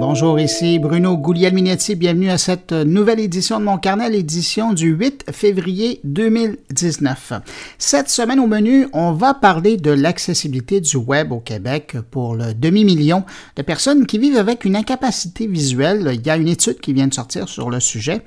Bonjour, ici Bruno Gouliel-Minetti. Bienvenue à cette nouvelle édition de mon carnet, l'édition du 8 février 2019. Cette semaine au menu, on va parler de l'accessibilité du web au Québec pour le demi-million de personnes qui vivent avec une incapacité visuelle. Il y a une étude qui vient de sortir sur le sujet.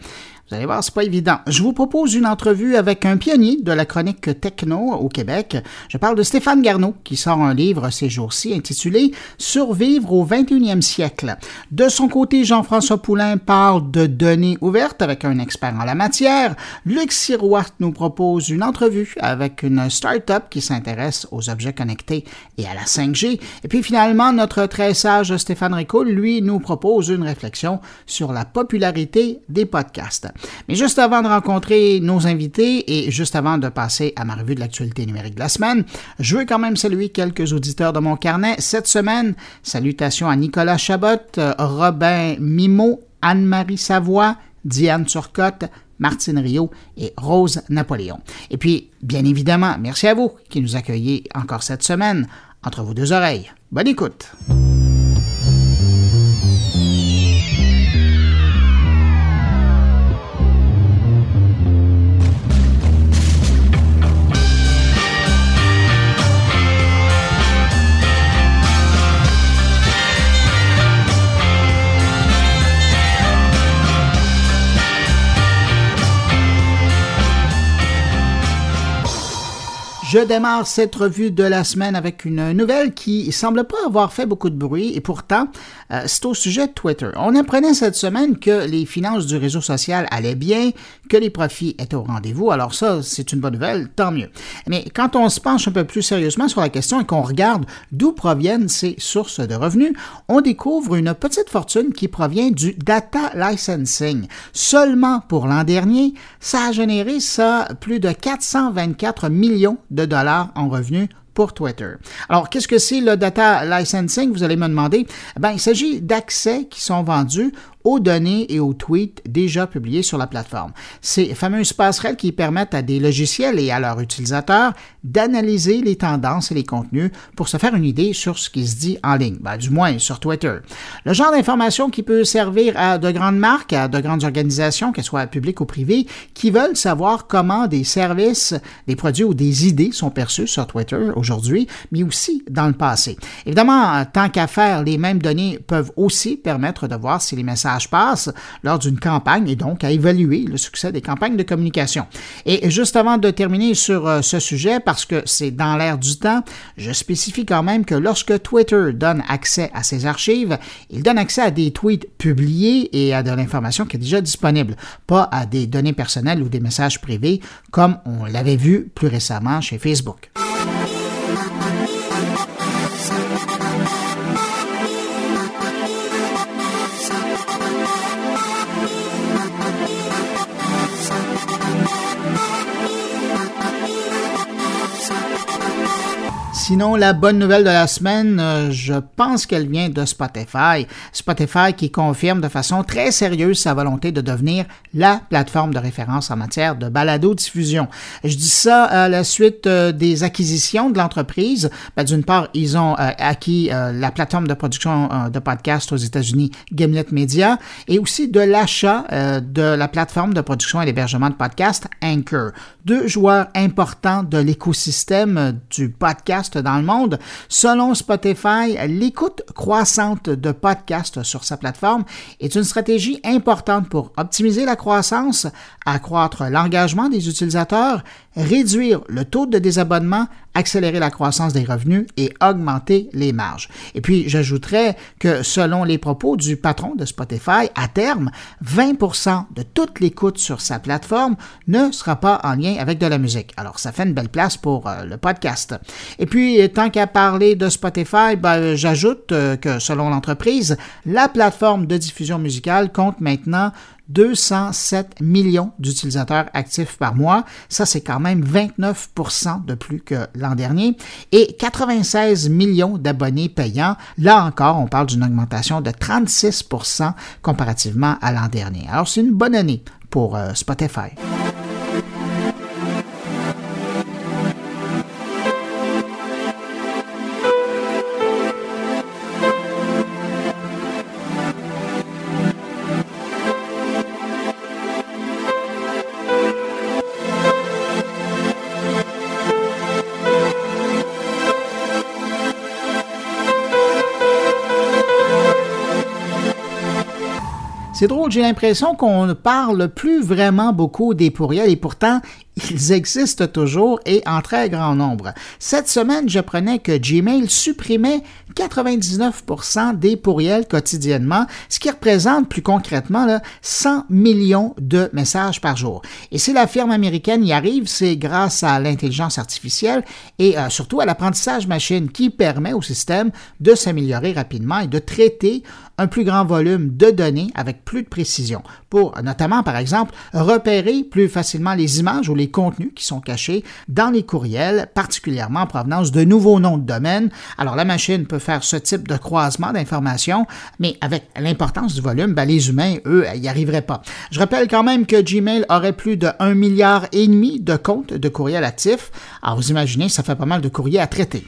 Vous allez voir, c'est pas évident. Je vous propose une entrevue avec un pionnier de la chronique techno au Québec. Je parle de Stéphane Garneau, qui sort un livre ces jours-ci intitulé Survivre au 21e siècle. De son côté, Jean-François Poulain parle de données ouvertes avec un expert en la matière. Luc Sirois nous propose une entrevue avec une start-up qui s'intéresse aux objets connectés et à la 5G. Et puis finalement, notre très sage Stéphane Ricoul, lui, nous propose une réflexion sur la popularité des podcasts. Mais juste avant de rencontrer nos invités et juste avant de passer à ma revue de l'actualité numérique de la semaine, je veux quand même saluer quelques auditeurs de mon carnet. Cette semaine, salutations à Nicolas Chabot, Robin Mimo, Anne-Marie Savoie, Diane Turcotte, Martine Rio et Rose Napoléon. Et puis, bien évidemment, merci à vous qui nous accueillez encore cette semaine entre vos deux oreilles. Bonne écoute! Je démarre cette revue de la semaine avec une nouvelle qui semble pas avoir fait beaucoup de bruit et pourtant euh, c'est au sujet de Twitter. On apprenait cette semaine que les finances du réseau social allaient bien, que les profits étaient au rendez-vous. Alors ça, c'est une bonne nouvelle, tant mieux. Mais quand on se penche un peu plus sérieusement sur la question et qu'on regarde d'où proviennent ces sources de revenus, on découvre une petite fortune qui provient du data licensing. Seulement pour l'an dernier, ça a généré ça plus de 424 millions de dollars en revenus pour Twitter. Alors, qu'est-ce que c'est le data licensing? Vous allez me demander? Ben, il s'agit d'accès qui sont vendus aux données et aux tweets déjà publiés sur la plateforme. Ces fameuses passerelles qui permettent à des logiciels et à leurs utilisateurs d'analyser les tendances et les contenus pour se faire une idée sur ce qui se dit en ligne, ben, du moins sur Twitter. Le genre d'information qui peut servir à de grandes marques, à de grandes organisations, qu'elles soient publiques ou privées, qui veulent savoir comment des services, des produits ou des idées sont perçus sur Twitter aujourd'hui, mais aussi dans le passé. Évidemment, tant qu'à faire, les mêmes données peuvent aussi permettre de voir si les messages passe lors d'une campagne et donc à évaluer le succès des campagnes de communication. Et juste avant de terminer sur euh, ce sujet, parce que c'est dans l'air du temps, je spécifie quand même que lorsque Twitter donne accès à ses archives, il donne accès à des tweets publiés et à de l'information qui est déjà disponible, pas à des données personnelles ou des messages privés comme on l'avait vu plus récemment chez Facebook. Sinon, la bonne nouvelle de la semaine, euh, je pense qu'elle vient de Spotify. Spotify qui confirme de façon très sérieuse sa volonté de devenir la plateforme de référence en matière de balado-diffusion. Je dis ça à la suite euh, des acquisitions de l'entreprise. Ben, d'une part, ils ont euh, acquis la plateforme de production de podcasts aux États-Unis, Gimlet Media, et aussi de l'achat de la plateforme de production et d'hébergement de podcasts, Anchor. Deux joueurs importants de l'écosystème du podcast dans le monde. Selon Spotify, l'écoute croissante de podcasts sur sa plateforme est une stratégie importante pour optimiser la croissance, accroître l'engagement des utilisateurs, réduire le taux de désabonnement, accélérer la croissance des revenus et augmenter les marges. Et puis, j'ajouterais que selon les propos du patron de Spotify, à terme, 20% de toute l'écoute sur sa plateforme ne sera pas en lien avec de la musique. Alors, ça fait une belle place pour euh, le podcast. Et puis, tant qu'à parler de Spotify, ben, j'ajoute euh, que selon l'entreprise, la plateforme de diffusion musicale compte maintenant 207 millions d'utilisateurs actifs par mois. Ça, c'est quand même 29% de plus que l'an dernier. Et 96 millions d'abonnés payants. Là encore, on parle d'une augmentation de 36% comparativement à l'an dernier. Alors, c'est une bonne année pour euh, Spotify. J'ai l'impression qu'on ne parle plus vraiment beaucoup des pourriels et pourtant, ils existent toujours et en très grand nombre. Cette semaine, j'apprenais que Gmail supprimait 99% des pourriels quotidiennement, ce qui représente plus concrètement là, 100 millions de messages par jour. Et si la firme américaine y arrive, c'est grâce à l'intelligence artificielle et euh, surtout à l'apprentissage machine qui permet au système de s'améliorer rapidement et de traiter un plus grand volume de données avec plus de précision pour notamment, par exemple, repérer plus facilement les images ou les contenus qui sont cachés dans les courriels, particulièrement en provenance de nouveaux noms de domaine. Alors la machine peut faire ce type de croisement d'informations, mais avec l'importance du volume, ben, les humains, eux, n'y arriveraient pas. Je rappelle quand même que Gmail aurait plus de 1 milliard et demi de comptes de courriels actifs. Alors vous imaginez, ça fait pas mal de courriers à traiter.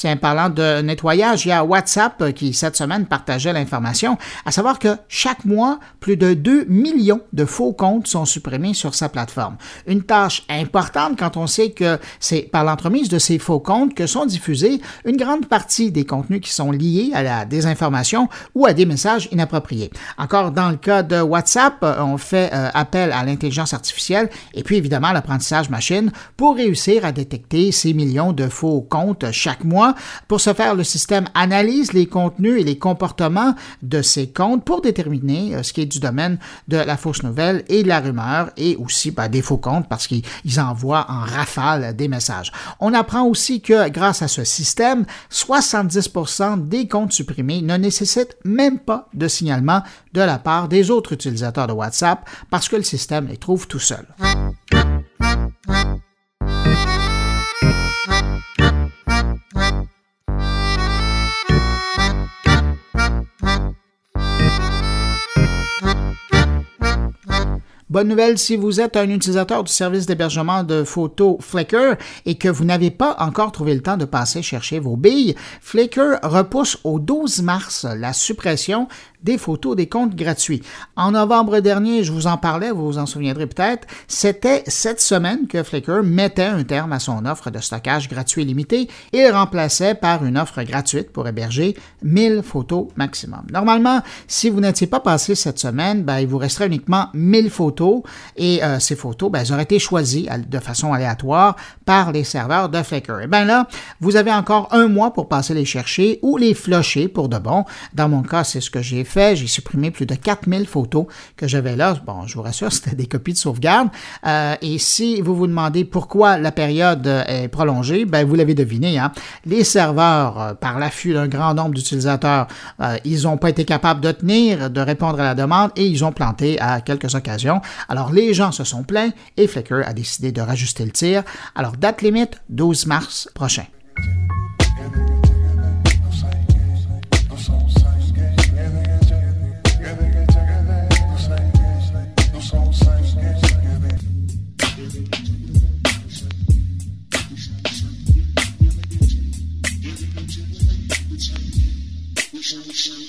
Tiens, parlant de nettoyage, il y a WhatsApp euh, qui, cette semaine, partageait l'information, à savoir que chaque mois, plus de 2 millions de faux comptes sont supprimés sur sa plateforme. Une tâche importante quand on sait que c'est par l'entremise de ces faux comptes que sont diffusés une grande partie des contenus qui sont liés à la désinformation ou à des messages inappropriés. Encore dans le cas de WhatsApp, euh, on fait euh, appel à l'intelligence artificielle et puis évidemment l'apprentissage machine pour réussir à détecter ces millions de faux comptes chaque mois pour ce faire, le système analyse les contenus et les comportements de ces comptes pour déterminer euh, ce qui est du domaine de la fausse nouvelle et de la rumeur et aussi ben, des faux comptes parce qu'ils envoient en rafale des messages. On apprend aussi que grâce à ce système, 70% des comptes supprimés ne nécessitent même pas de signalement de la part des autres utilisateurs de WhatsApp parce que le système les trouve tout seul. Bonne nouvelle si vous êtes un utilisateur du service d'hébergement de photos Flickr et que vous n'avez pas encore trouvé le temps de passer chercher vos billes, Flickr repousse au 12 mars la suppression des photos des comptes gratuits. En novembre dernier, je vous en parlais, vous vous en souviendrez peut-être, c'était cette semaine que Flickr mettait un terme à son offre de stockage gratuit limité et le remplaçait par une offre gratuite pour héberger 1000 photos maximum. Normalement, si vous n'étiez pas passé cette semaine, ben, il vous resterait uniquement 1000 photos et euh, ces photos, ben, elles auraient été choisies de façon aléatoire par les serveurs de Flickr. Et bien là, vous avez encore un mois pour passer les chercher ou les flusher pour de bon. Dans mon cas, c'est ce que j'ai fait. J'ai supprimé plus de 4000 photos que j'avais là. Bon, je vous rassure, c'était des copies de sauvegarde. Euh, et si vous vous demandez pourquoi la période euh, est prolongée, ben vous l'avez deviné. Hein? Les serveurs, euh, par l'affût d'un grand nombre d'utilisateurs, ils n'ont pas été capables de tenir, de répondre à la demande et ils ont planté à quelques occasions. Alors les gens se sont plaints et Flickr a décidé de rajuster le tir. Alors date limite 12 mars prochain. Shoot, shoot.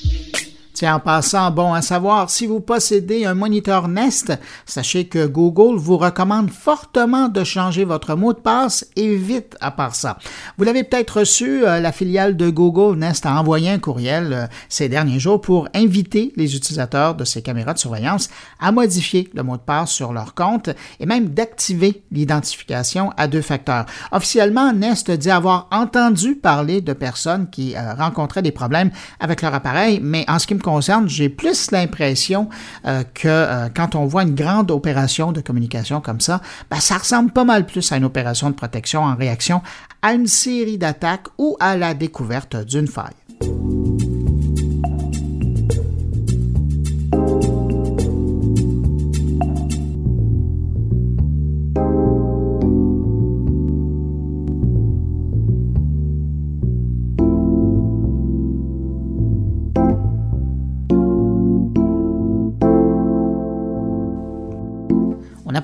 En passant, bon à savoir, si vous possédez un moniteur Nest, sachez que Google vous recommande fortement de changer votre mot de passe et vite à part ça. Vous l'avez peut-être reçu, euh, la filiale de Google Nest a envoyé un courriel euh, ces derniers jours pour inviter les utilisateurs de ces caméras de surveillance à modifier le mot de passe sur leur compte et même d'activer l'identification à deux facteurs. Officiellement, Nest dit avoir entendu parler de personnes qui euh, rencontraient des problèmes avec leur appareil, mais en ce qui me concerne, j'ai plus l'impression euh, que euh, quand on voit une grande opération de communication comme ça, ben, ça ressemble pas mal plus à une opération de protection en réaction à une série d'attaques ou à la découverte d'une faille.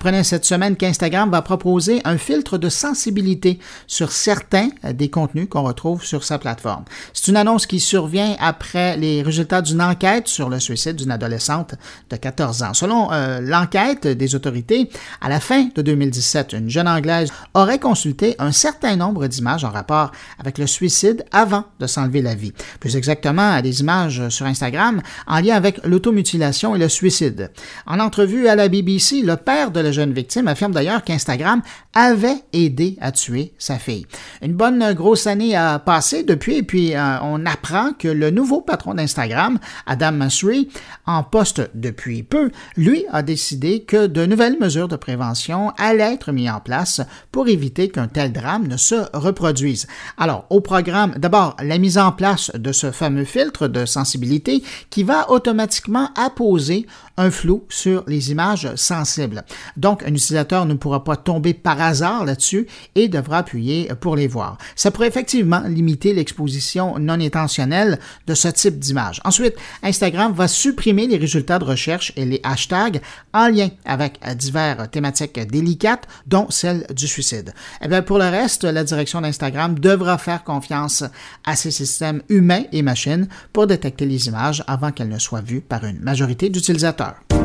Apprenait cette semaine qu'Instagram va proposer un filtre de sensibilité sur certains des contenus qu'on retrouve sur sa plateforme. C'est une annonce qui survient après les résultats d'une enquête sur le suicide d'une adolescente de 14 ans. Selon euh, l'enquête des autorités, à la fin de 2017, une jeune Anglaise aurait consulté un certain nombre d'images en rapport avec le suicide avant de s'enlever la vie. Plus exactement, des images sur Instagram en lien avec l'automutilation et le suicide. En entrevue à la BBC, le père de la jeune victime affirme d'ailleurs qu'Instagram avait aidé à tuer sa fille. Une bonne grosse année a passé depuis et puis euh, on apprend que le nouveau patron d'Instagram, Adam Masri, en poste depuis peu, lui a décidé que de nouvelles mesures de prévention allaient être mises en place pour éviter qu'un tel drame ne se reproduise. Alors, au programme, d'abord, la mise en place de ce fameux filtre de sensibilité qui va automatiquement apposer un flou sur les images sensibles. Donc, un utilisateur ne pourra pas tomber par hasard là-dessus et devra appuyer pour les voir. Ça pourrait effectivement limiter l'exposition non intentionnelle de ce type d'image. Ensuite, Instagram va supprimer les résultats de recherche et les hashtags en lien avec divers thématiques délicates, dont celle du suicide. Eh bien, pour le reste, la direction d'Instagram devra faire confiance à ces systèmes humains et machines pour détecter les images avant qu'elles ne soient vues par une majorité d'utilisateurs. Star.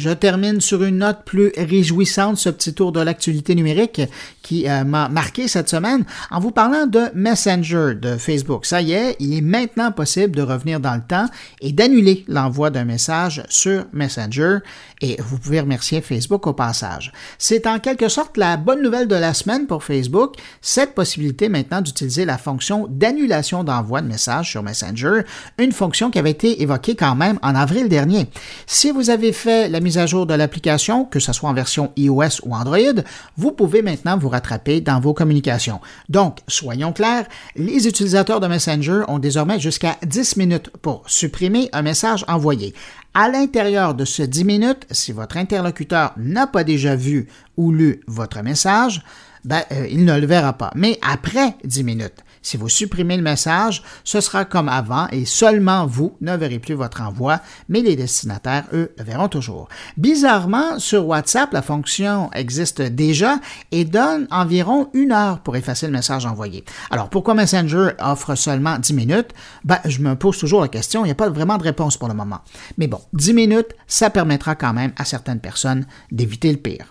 Je termine sur une note plus réjouissante, ce petit tour de l'actualité numérique qui euh, m'a marqué cette semaine en vous parlant de Messenger de Facebook. Ça y est, il est maintenant possible de revenir dans le temps et d'annuler l'envoi d'un message sur Messenger et vous pouvez remercier Facebook au passage. C'est en quelque sorte la bonne nouvelle de la semaine pour Facebook, cette possibilité maintenant d'utiliser la fonction d'annulation d'envoi de messages sur Messenger, une fonction qui avait été évoquée quand même en avril dernier. Si vous avez fait la mise à jour de l'application, que ce soit en version iOS ou Android, vous pouvez maintenant vous rattraper dans vos communications. Donc, soyons clairs, les utilisateurs de Messenger ont désormais jusqu'à 10 minutes pour supprimer un message envoyé. À l'intérieur de ce 10 minutes, si votre interlocuteur n'a pas déjà vu ou lu votre message, ben, euh, il ne le verra pas. Mais après 10 minutes, si vous supprimez le message, ce sera comme avant et seulement vous ne verrez plus votre envoi, mais les destinataires, eux, le verront toujours. Bizarrement, sur WhatsApp, la fonction existe déjà et donne environ une heure pour effacer le message envoyé. Alors, pourquoi Messenger offre seulement 10 minutes? Ben, je me pose toujours la question, il n'y a pas vraiment de réponse pour le moment. Mais bon, 10 minutes, ça permettra quand même à certaines personnes d'éviter le pire.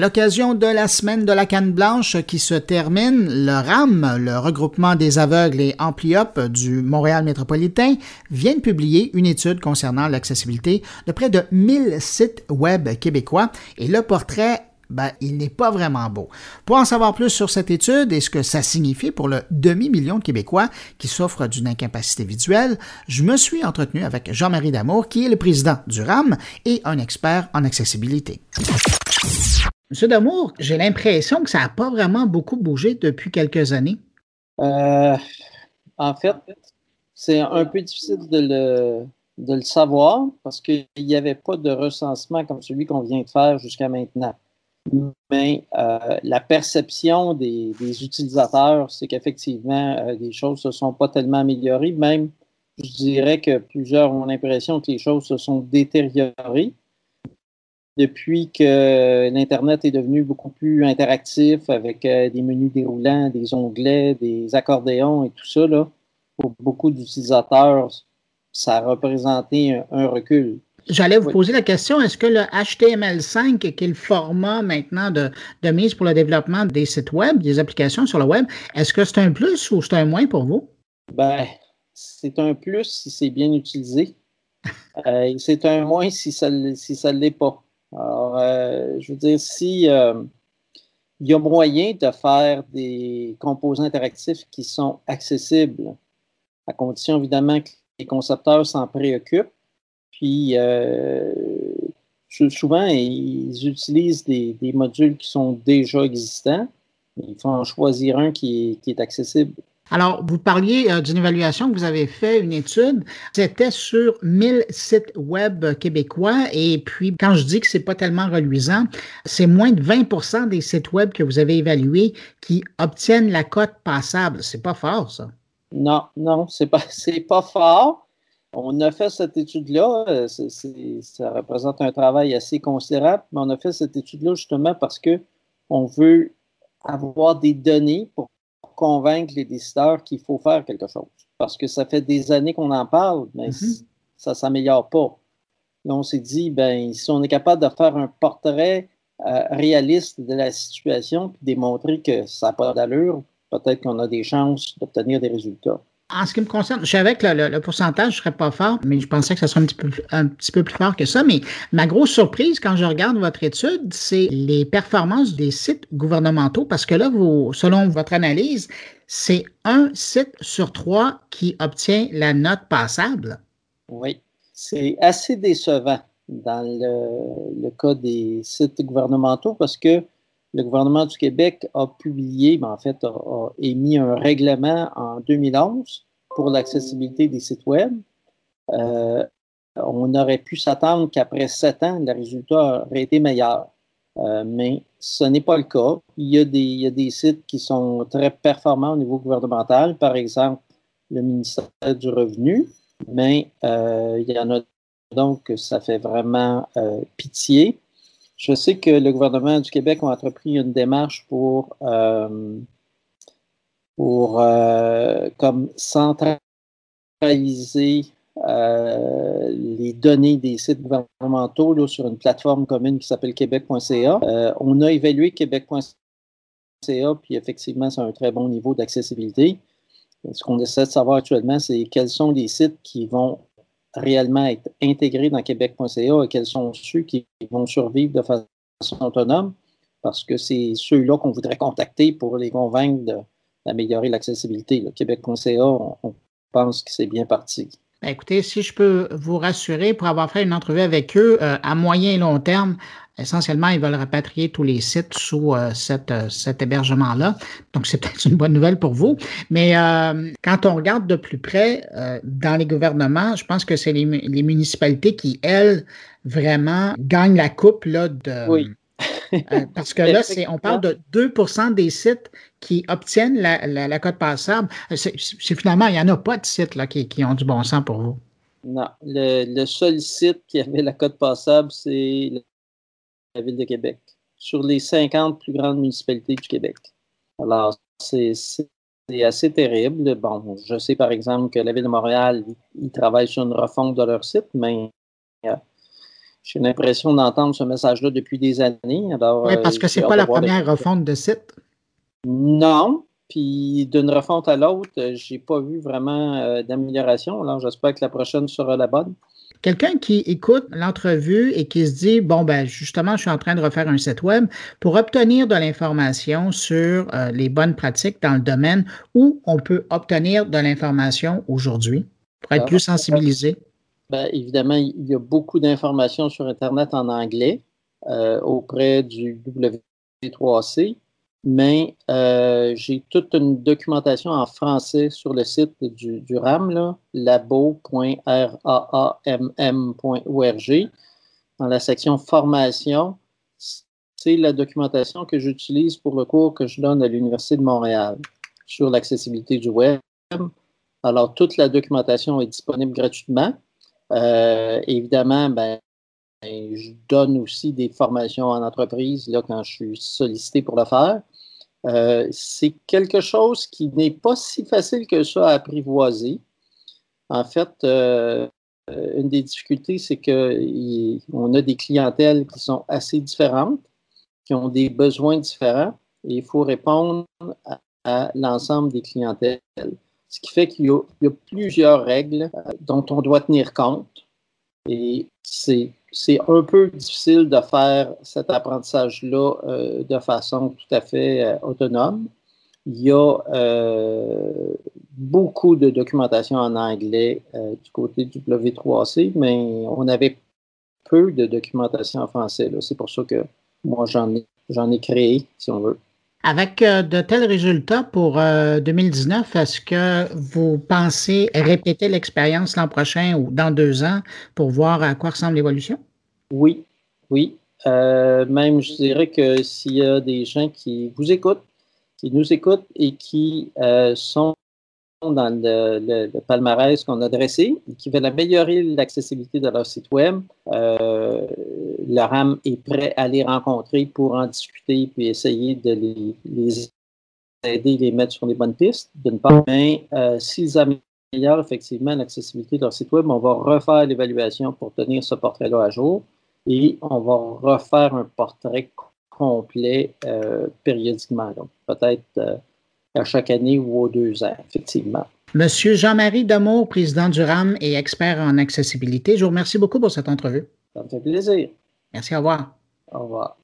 L'occasion de la semaine de la canne blanche qui se termine, le RAM, le regroupement des aveugles et ampliopes du Montréal métropolitain, vient de publier une étude concernant l'accessibilité de près de 1000 sites web québécois et le portrait ben, il n'est pas vraiment beau. Pour en savoir plus sur cette étude et ce que ça signifie pour le demi-million de Québécois qui souffrent d'une incapacité visuelle, je me suis entretenu avec Jean-Marie Damour, qui est le président du RAM et un expert en accessibilité. Monsieur Damour, j'ai l'impression que ça n'a pas vraiment beaucoup bougé depuis quelques années. Euh, en fait, c'est un peu difficile de le, de le savoir parce qu'il n'y avait pas de recensement comme celui qu'on vient de faire jusqu'à maintenant. Mais euh, la perception des, utilisateurs, c'est qu'effectivement, euh, les choses ne se sont pas tellement améliorées. Même, je dirais que plusieurs ont l'impression que les choses se sont détériorées depuis que l'Internet est devenu beaucoup plus interactif avec euh, des menus déroulants, des onglets, des accordéons et tout ça, là, pour beaucoup d'utilisateurs, ça a représenté un, recul. J'allais vous poser la question, est-ce que le HTML5, qui est le format maintenant de, de, mise pour le développement des sites web, des applications sur le web, est-ce que c'est un plus ou c'est un moins pour vous? Ben, c'est un plus si c'est bien utilisé. Euh, c'est un moins si ça ne si ça l'est pas. Alors, euh, je veux dire, si euh, il y a moyen de faire des composants interactifs qui sont accessibles, à condition évidemment que les concepteurs s'en préoccupent, puis euh, souvent, ils utilisent des, modules qui sont déjà existants. Il faut en choisir un qui est accessible alors, vous parliez euh, d'une évaluation que vous avez fait, une étude. C'était sur 1000 sites web québécois. Et puis, quand je dis que c'est pas tellement reluisant, c'est moins de 20% des sites web que vous avez évalués qui obtiennent la cote passable. C'est pas fort, ça? Non, non, c'est pas, c'est pas fort. On a fait cette étude-là. Euh, ça représente un travail assez considérable, mais on a fait cette étude-là justement parce que on veut avoir des données pour convaincre les décideurs qu'il faut faire quelque chose. Parce que ça fait des années qu'on en parle, mais mm-hmm. ça ne s'améliore pas. Et on s'est dit, ben, si on est capable de faire un portrait euh, réaliste de la situation et démontrer que ça n'a pas d'allure, peut-être qu'on a des chances d'obtenir des résultats. En ce qui me concerne, je savais que le, pourcentage ne serait pas fort, mais je pensais que ça serait un petit, peu, un petit peu plus fort que ça. Mais ma grosse surprise quand je regarde votre étude, c'est les performances des sites gouvernementaux, parce que là, selon votre analyse, c'est un site sur trois qui obtient la note passable. Oui, c'est assez décevant dans le, cas des sites gouvernementaux parce que le gouvernement du Québec a publié, mais en fait, a, émis un règlement en 2011 pour l'accessibilité des sites Web. Euh, on aurait pu s'attendre qu'après sept ans, le résultat aurait été meilleur. Euh, mais ce n'est pas le cas. Il y, a des, sites qui sont très performants au niveau gouvernemental, par exemple le ministère du Revenu, mais euh, il y en a donc ça fait vraiment pitié. Je sais que le gouvernement du Québec a entrepris une démarche pour, euh, pour euh, comme centraliser euh, les données des sites gouvernementaux sur une plateforme commune qui s'appelle québec.ca. on a évalué québec.ca, puis effectivement, c'est un très bon niveau d'accessibilité. Ce qu'on essaie de savoir actuellement, c'est quels sont les sites qui vont réellement être intégrés dans québec.ca et quels sont ceux qui vont survivre de façon autonome, parce que c'est ceux-là qu'on voudrait contacter pour les convaincre d'améliorer l'accessibilité. Québec.ca, on, on pense que c'est bien parti. Ben, écoutez, si je peux vous rassurer, pour avoir fait une entrevue avec eux, euh, à moyen et long terme, essentiellement, ils veulent rapatrier tous les sites sous euh, euh, cet hébergement-là. Donc, c'est peut-être une bonne nouvelle pour vous. Mais quand on regarde de plus près dans les gouvernements, je pense que c'est les, municipalités qui, elles, vraiment gagnent la coupe là, de. parce que là, on parle de 2% des sites qui obtiennent la, la, cote passable. C'est, finalement, il n'y en a pas de sites là, qui, qui, ont du bon sens pour vous. Non. Le, seul site qui avait la cote passable, c'est la Ville de Québec, sur les 50 plus grandes municipalités du Québec. Alors, c'est, assez terrible. Bon, je sais par exemple que la Ville de Montréal, ils travaillent sur une refonte de leur site, mais euh, j'ai l'impression d'entendre ce message-là depuis des années. Alors, oui, parce que ce n'est pas la première refonte de site. Non. Puis d'une refonte à l'autre, je n'ai pas vu vraiment euh, d'amélioration. Alors j'espère que la prochaine sera la bonne. Quelqu'un qui écoute l'entrevue et qui se dit bon ben justement je suis en train de refaire un site web pour obtenir de l'information sur euh, les bonnes pratiques dans le domaine où on peut obtenir de l'information aujourd'hui pour être ah. plus sensibilisé. Ben, évidemment, il y a beaucoup d'informations sur Internet en anglais euh, auprès du W3C mais euh, j'ai toute une documentation en français sur le site du, RAM, labo.raamm.org. Dans la section formation, c'est la documentation que j'utilise pour le cours que je donne à l'Université de Montréal sur l'accessibilité du web. Alors, toute la documentation est disponible gratuitement. Euh, évidemment, ben, je donne aussi des formations en entreprise là, quand je suis sollicité pour le faire. Euh, c'est quelque chose qui n'est pas si facile que ça à apprivoiser. En fait, euh, une des difficultés, c'est qu'on a des clientèles qui sont assez différentes, qui ont des besoins différents, et il faut répondre à, l'ensemble des clientèles. Ce qui fait qu'il y, a plusieurs règles euh, dont on doit tenir compte. Et c'est un peu difficile de faire cet apprentissage-là euh, de façon tout à fait euh, autonome. Il y a beaucoup de documentation en anglais du côté du W3C, mais on avait peu de documentation en français. C'est pour ça que moi, j'en ai, ai créé, si on veut. Avec euh, de tels résultats pour 2019, euh, est-ce que vous pensez répéter l'expérience l'an prochain ou dans deux ans pour voir à quoi ressemble l'évolution? Oui, oui. Euh, même, je dirais que s'il y a des gens qui vous écoutent, qui nous écoutent et qui sont dans le, palmarès qu'on a dressé, qui veulent améliorer l'accessibilité de leur site web. Euh, RAM est prêt à les rencontrer pour en discuter puis essayer de les, les aider, les mettre sur les bonnes pistes, d'une part. Mais euh, s'ils améliorent effectivement l'accessibilité de leur site web, on va refaire l'évaluation pour tenir ce portrait-là à jour et on va refaire un portrait complet euh, périodiquement. Donc, peut-être euh, à chaque année ou aux deux ans, effectivement. Monsieur Jean-Marie Damour, président du RAM et expert en accessibilité, je vous remercie beaucoup pour cette entrevue. Ça me fait plaisir. Merci, au revoir. Au revoir.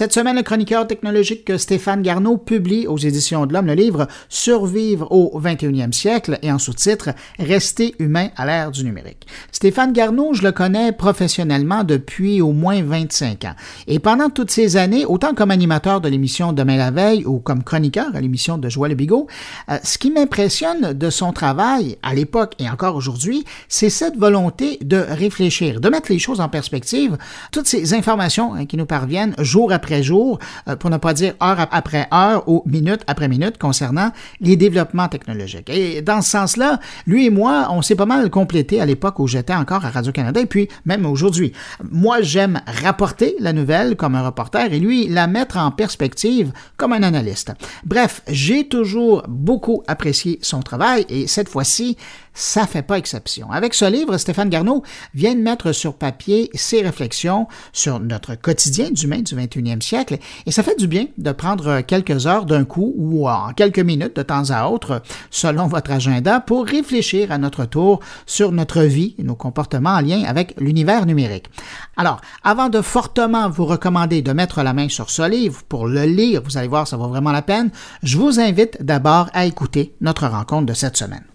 Cette semaine, le chroniqueur technologique Stéphane Garneau publie aux éditions de l'Homme le livre Survivre au 21e siècle et en sous-titre Rester humain à l'ère du numérique. Stéphane Garneau, je le connais professionnellement depuis au moins 25 ans. Et pendant toutes ces années, autant comme animateur de l'émission Demain la veille ou comme chroniqueur à l'émission de Joël Bigot, euh, ce qui m'impressionne de son travail à l'époque et encore aujourd'hui, c'est cette volonté de réfléchir, de mettre les choses en perspective, toutes ces informations hein, qui nous parviennent jour après jour, euh, pour ne pas dire heure après heure ou minute après minute concernant les développements technologiques. Et dans ce sens-là, lui et moi, on s'est pas mal complété à l'époque où j'étais encore à Radio-Canada et puis même aujourd'hui. Moi, j'aime rapporter la nouvelle comme un reporter et lui, la mettre en perspective comme un analyste. Bref, j'ai toujours beaucoup apprécié son travail et cette fois-ci, ça fait pas exception. Avec ce livre, Stéphane Garneau vient de mettre sur papier ses réflexions sur notre quotidien d'humain du 21e siècle et ça fait du bien de prendre quelques heures d'un coup ou en quelques minutes de temps à autre, selon votre agenda, pour réfléchir à notre tour sur notre vie et nos comportements en lien avec l'univers numérique. Alors, avant de fortement vous recommander de mettre la main sur ce livre pour le lire, vous allez voir, ça vaut vraiment la peine, je vous invite d'abord à écouter notre rencontre de cette semaine.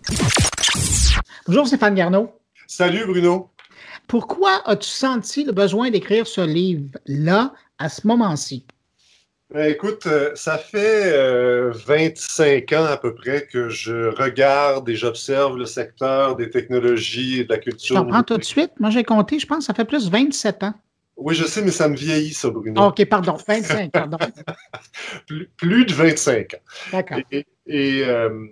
Bonjour Stéphane Garneau. Salut Bruno. Pourquoi as-tu senti le besoin d'écrire ce livre-là à ce moment-ci? Ben, écoute, euh, ça fait 25 euh, ans à peu près que je regarde et j'observe le secteur des technologies et de la culture. Je comprends tout de suite. Moi, j'ai compté, je pense, que ça fait plus de 27 ans. Oui, je sais, mais ça me vieillit, ça, Bruno. OK, pardon, 25, pardon. plus, de 25 ans. D'accord. Et, euh,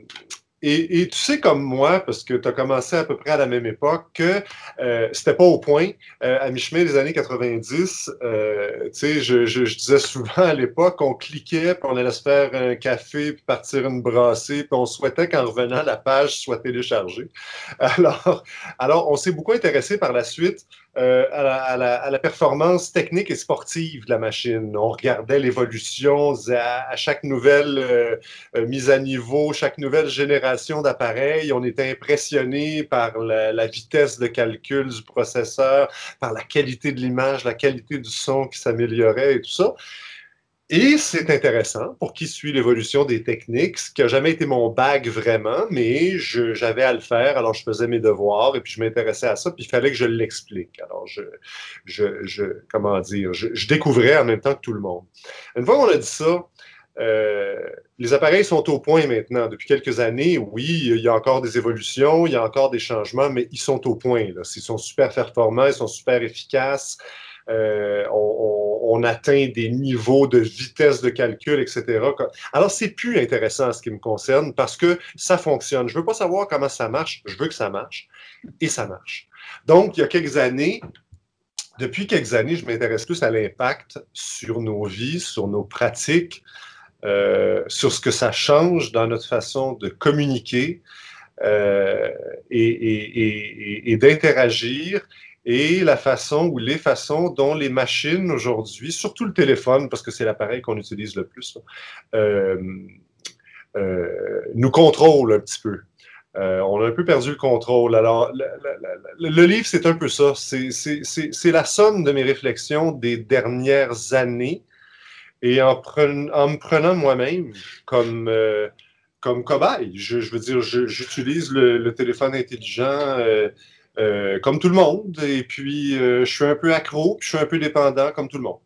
et, tu sais comme moi, parce que tu as commencé à peu près à la même époque, que euh, c'était pas au point. Euh, à mi-chemin des années 90, euh, tu sais, je, je, disais souvent à l'époque qu'on cliquait, puis on allait se faire un café, puis partir une brassée, puis on souhaitait qu'en revenant, la page soit téléchargée. Alors, alors on s'est beaucoup intéressé par la suite euh, à, la, performance technique et sportive de la machine. On regardait l'évolution à, chaque nouvelle euh, euh, mise à niveau, chaque nouvelle génération d'appareils. On était impressionné par la, vitesse de calcul du processeur, par la qualité de l'image, la qualité du son qui s'améliorait et tout ça. Et c'est intéressant pour qui suit l'évolution des techniques, ce qui n'a jamais été mon bag vraiment, mais j'avais à le faire, alors je faisais mes devoirs et puis je m'intéressais à ça, puis il fallait que je l'explique. Alors, je, je, comment dire, je, découvrais en même temps que tout le monde. Une fois qu'on a dit ça, euh, les appareils sont au point maintenant. Depuis quelques années, oui, il y a encore des évolutions, il y a encore des changements, mais ils sont au point. Là. Ils sont super performants, ils sont super efficaces. Euh, on, atteint des niveaux de vitesse de calcul, etc. Alors, c'est plus intéressant ce qui me concerne parce que ça fonctionne. Je veux pas savoir comment ça marche, je veux que ça marche et ça marche. Donc, il y a quelques années, depuis quelques années, je m'intéresse plus à l'impact sur nos vies, sur nos pratiques, euh, sur ce que ça change dans notre façon de communiquer euh, et d'interagir et la façon ou les façons dont les machines aujourd'hui, surtout le téléphone, parce que c'est l'appareil qu'on utilise le plus, euh, euh, nous contrôlent un petit peu. Euh, on a un peu perdu le contrôle. Alors, le, livre, c'est un peu ça. C'est la somme de mes réflexions des dernières années. Et en, en me prenant moi-même comme, comme cobaye, je, veux dire, j'utilise le, téléphone intelligent euh, comme tout le monde. Et puis, je suis un peu accro, je suis un peu dépendant comme tout le monde.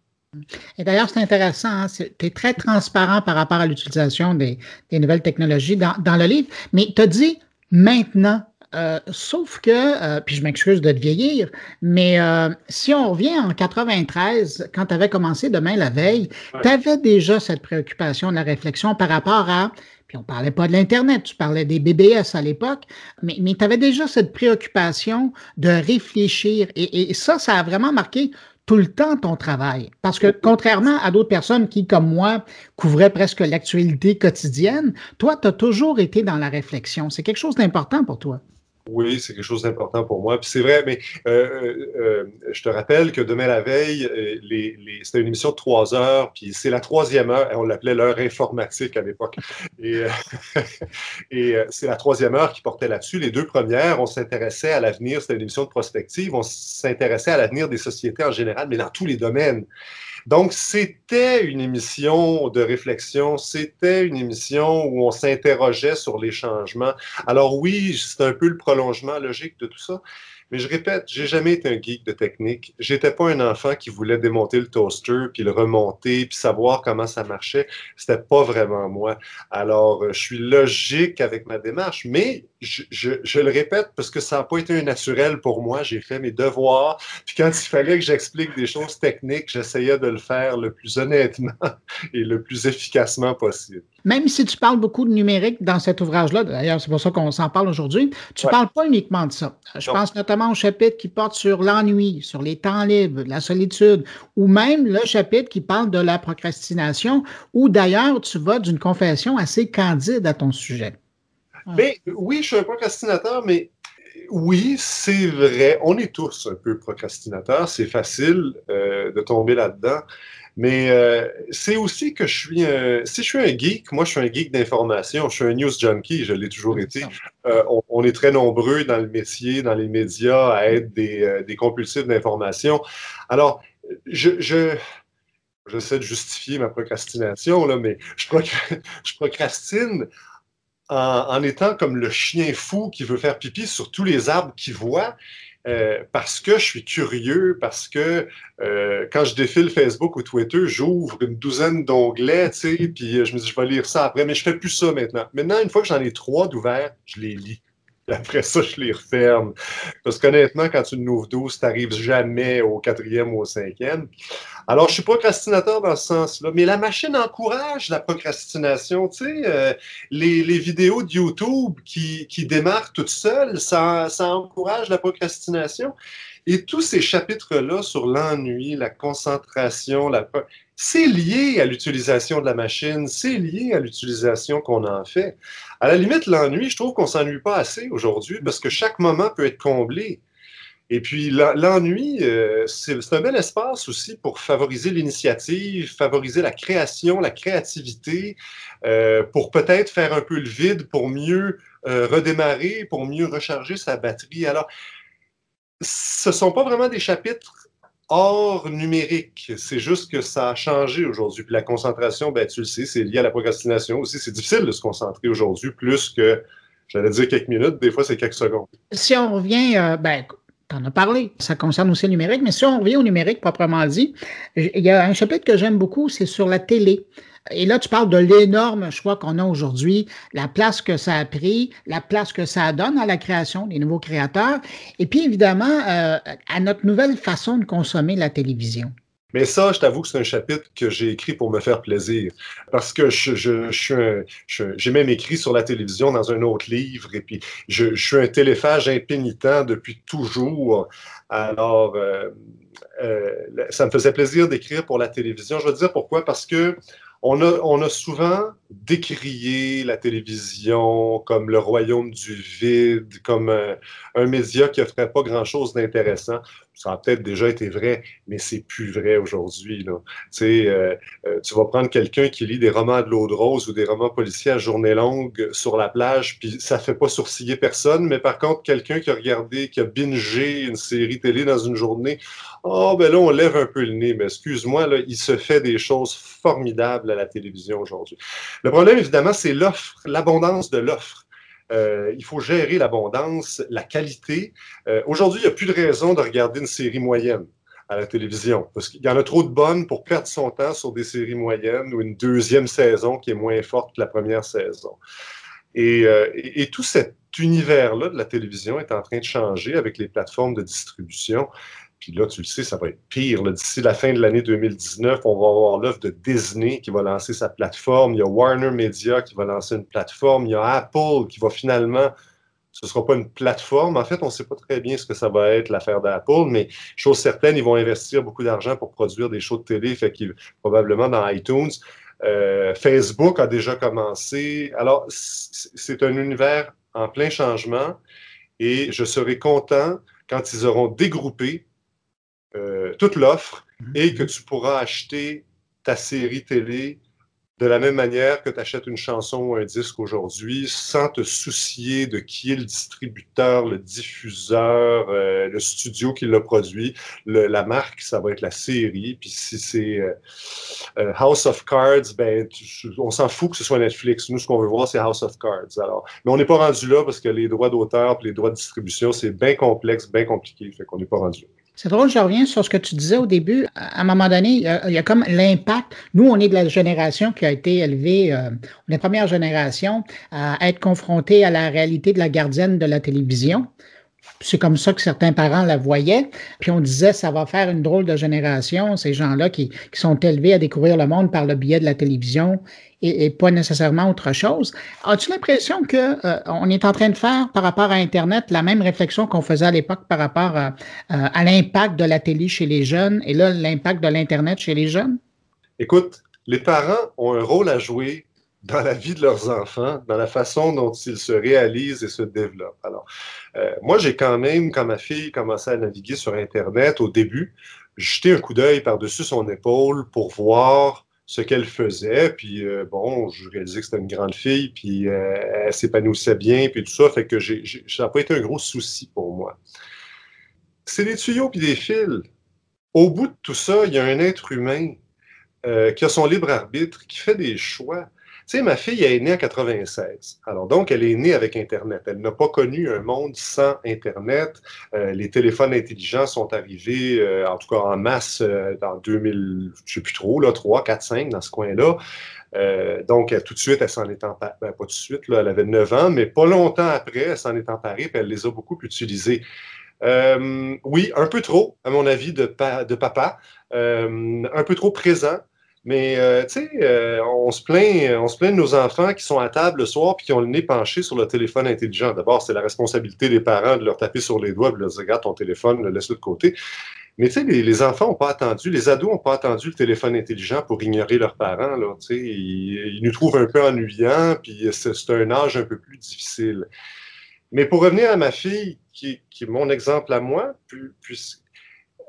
Et d'ailleurs, c'est intéressant, hein, tu es très transparent par rapport à l'utilisation des, nouvelles technologies dans, dans, le livre, mais tu as dit maintenant. Euh, sauf que, euh, puis je m'excuse de te vieillir, mais euh, si on revient en 93, quand tu avais commencé demain la veille, tu avais déjà cette préoccupation, la réflexion par rapport à, puis on parlait pas de l'Internet, tu parlais des BBS à l'époque, mais, mais tu avais déjà cette préoccupation de réfléchir. Et, et, ça, ça a vraiment marqué tout le temps ton travail. Parce que contrairement à d'autres personnes qui, comme moi, couvraient presque l'actualité quotidienne, toi, tu as toujours été dans la réflexion. C'est quelque chose d'important pour toi. Oui, c'est quelque chose d'important pour moi. Puis c'est vrai, mais euh, euh, euh, je te rappelle que demain la veille, c'était une émission de trois heures, puis c'est la troisième heure, on l'appelait l'heure informatique à l'époque. Et, et c'est la troisième heure qui portait là-dessus. Les deux premières, on s'intéressait à l'avenir, c'était une émission de prospective, on s'intéressait à l'avenir des sociétés en général, mais dans tous les domaines. Donc, c'était une émission de réflexion, c'était une émission où on s'interrogeait sur les changements. Alors oui, c'est un peu le logique de tout ça. Mais je répète, j'ai jamais été un geek de technique. J'étais pas un enfant qui voulait démonter le toaster, puis le remonter, puis savoir comment ça marchait. C'était pas vraiment moi. Alors, euh, je suis logique avec ma démarche, mais je, je, le répète parce que ça n'a pas été un naturel pour moi. J'ai fait mes devoirs. Puis quand il fallait que j'explique des choses techniques, j'essayais de le faire le plus honnêtement et le plus efficacement possible même si tu parles beaucoup de numérique dans cet ouvrage-là, d'ailleurs, c'est pour ça qu'on s'en parle aujourd'hui, tu ne parles pas uniquement de ça. Je pense notamment au chapitre qui porte sur l'ennui, sur les temps libres, la solitude, ou même le chapitre qui parle de la procrastination, où d'ailleurs, tu vas d'une confession assez candide à ton sujet. Mais, oui, je suis un procrastinateur, mais oui, c'est vrai. On est tous un peu procrastinateurs. C'est facile euh, de tomber là-dedans. Mais euh, c'est aussi que je suis un, si je suis un geek, moi je suis un geek d'information, je suis un news junkie, je l'ai toujours été. Euh, on, est très nombreux dans le métier, dans les médias, à être des, des compulsifs d'information. Alors, je, je, j'essaie de justifier ma procrastination, là, mais je procrastine en, étant comme le chien fou qui veut faire pipi sur tous les arbres qu'il voit. Euh, parce que je suis curieux, parce que euh, quand je défile Facebook ou Twitter, j'ouvre une douzaine d'onglets, tu sais, puis je me dis, je vais lire ça après, mais je fais plus ça maintenant. Maintenant, une fois que j'en ai trois d'ouverts, je les lis. Après ça, je les referme. Parce qu'honnêtement, quand tu ouvres 12, tu n'arrives jamais au quatrième ou au cinquième. Alors, je suis procrastinateur dans ce sens-là. Mais la machine encourage la procrastination. Tu sais, euh, les, les, vidéos de YouTube qui, qui démarrent toutes seules, ça, ça encourage la procrastination. Et tous ces chapitres-là sur l'ennui, la concentration, la... c'est lié à l'utilisation de la machine, c'est lié à l'utilisation qu'on en fait. À la limite, l'ennui, je trouve qu'on s'ennuie pas assez aujourd'hui parce que chaque moment peut être comblé. Et puis l'ennui, euh, c'est un bel espace aussi pour favoriser l'initiative, favoriser la création, la créativité, euh, pour peut-être faire un peu le vide, pour mieux euh, redémarrer, pour mieux recharger sa batterie. Alors, ce ne sont pas vraiment des chapitres hors numérique. C'est juste que ça a changé aujourd'hui. Puis la concentration, ben, tu le sais, c'est lié à la procrastination aussi. C'est difficile de se concentrer aujourd'hui plus que, j'allais dire quelques minutes, des fois c'est quelques secondes. Si on revient, euh, ben, tu en as parlé, ça concerne aussi le numérique, mais si on revient au numérique proprement dit, il y a un chapitre que j'aime beaucoup, c'est sur la télé. Et là, tu parles de l'énorme choix qu'on a aujourd'hui, la place que ça a pris, la place que ça donne à la création des nouveaux créateurs, et puis évidemment euh, à notre nouvelle façon de consommer la télévision. Mais ça, je t'avoue que c'est un chapitre que j'ai écrit pour me faire plaisir. Parce que je, je, j'ai même écrit sur la télévision dans un autre livre. Et puis, je, suis un téléphage impénitent depuis toujours. Alors, euh, euh, ça me faisait plaisir d'écrire pour la télévision. Je veux dire pourquoi? Parce que on a, souvent décrié la télévision comme le royaume du vide, comme un, média qui offrait pas grand-chose d'intéressant. Ça a peut-être déjà été vrai, mais c'est plus vrai aujourd'hui. Euh, euh, tu vas prendre quelqu'un qui lit des romans de l'eau de rose ou des romans policiers à journée longue sur la plage, puis ça fait pas sourciller personne, mais par contre, quelqu'un qui a regardé, qui a bingé une série télé dans une journée, oh, ben là, on lève un peu le nez, mais excuse-moi, il se fait des choses formidables à la télévision aujourd'hui. Le problème, évidemment, c'est l'offre, l'abondance de l'offre. Euh, il faut gérer l'abondance, la qualité. Euh, aujourd'hui, il n'y a plus de raison de regarder une série moyenne à la télévision, parce qu'il y en a trop de bonnes pour perdre son temps sur des séries moyennes ou une deuxième saison qui est moins forte que la première saison. Et, euh, et tout cet univers-là de la télévision est en train de changer avec les plateformes de distribution. Puis là, tu le sais, ça va être pire. D'ici la fin de l'année 2019, on va avoir l'œuvre de Disney qui va lancer sa plateforme. Il y a Warner Media qui va lancer une plateforme. Il y a Apple qui va finalement. Ce ne sera pas une plateforme. En fait, on ne sait pas très bien ce que ça va être, l'affaire d'Apple, mais chose certaine, ils vont investir beaucoup d'argent pour produire des shows de télé, fait probablement dans iTunes. Euh, Facebook a déjà commencé. Alors, c'est un univers en plein changement et je serai content quand ils auront dégroupé euh, toute l'offre mhm. et que tu pourras acheter ta série télé de la même manière que tu achètes une chanson ou un disque aujourd'hui, sans te soucier de qui est le distributeur, le diffuseur, euh, le studio qui l'a produit. la marque, ça va être la série. Puis si c'est euh, House of Cards, ben, on s'en fout que ce soit Netflix. Nous, ce qu'on veut voir, c'est House of Cards. Alors, mais on n'est pas rendu là parce que les droits d'auteur et les droits de distribution, c'est bien complexe, bien compliqué. Fait qu'on n'est pas rendu là. C'est drôle, je reviens sur ce que tu disais au début. À un moment donné, il y a, comme l'impact. Nous, on est de la génération qui a été élevée, euh, on est la première génération à être confrontée à la réalité de la gardienne de la télévision. C'est comme ça que certains parents la voyaient. Puis on disait, ça va faire une drôle de génération, ces gens-là qui, sont élevés à découvrir le monde par le biais de la télévision et, pas nécessairement autre chose. As-tu l'impression que euh, on est en train de faire par rapport à Internet la même réflexion qu'on faisait à l'époque par rapport à, à l'impact de la télé chez les jeunes et là l'impact de l'Internet chez les jeunes? Écoute, les parents ont un rôle à jouer dans la vie de leurs enfants, dans la façon dont ils se réalisent et se développent. Alors, euh, moi, j'ai quand même, quand ma fille commençait à naviguer sur Internet au début, jeté un coup d'œil par-dessus son épaule pour voir ce qu'elle faisait. Puis euh, bon, je réalisais que c'était une grande fille, puis euh, elle s'épanouissait bien, puis tout ça. Fait que ça n'a pas été un gros souci pour moi. C'est des tuyaux puis des fils. Au bout de tout ça, il y a un être humain qui a son libre arbitre, qui fait des choix. Sais, ma fille est née en 96. Alors donc, elle est née avec Internet. Elle n'a pas connu un monde sans Internet. Euh, les téléphones intelligents sont arrivés, euh, en tout cas en masse, euh, dans 2000, je ne sais plus trop, là, 3, 4, 5, dans ce coin-là. donc, tout de suite, elle s'en est emparée. Ben, pas tout de suite, là, elle avait 9 ans, mais pas longtemps après, elle s'en est emparée et elle les a beaucoup utilisés. oui, un peu trop, à mon avis, de papa. un peu trop présent. Mais euh, tu sais, euh, on se plaint, on se plaint de nos enfants qui sont à table le soir et qui ont le nez penché sur le téléphone intelligent. D'abord, c'est la responsabilité des parents de leur taper sur les doigts, de leur dire regarde ton téléphone, laisse-le de côté. Mais tu sais, les, enfants n'ont pas attendu, les ados n'ont pas attendu le téléphone intelligent pour ignorer leurs parents. Là, ils, ils nous trouvent un peu ennuyants, puis c'est un âge un peu plus difficile. Mais pour revenir à ma fille, qui, est mon exemple à moi, puis, puis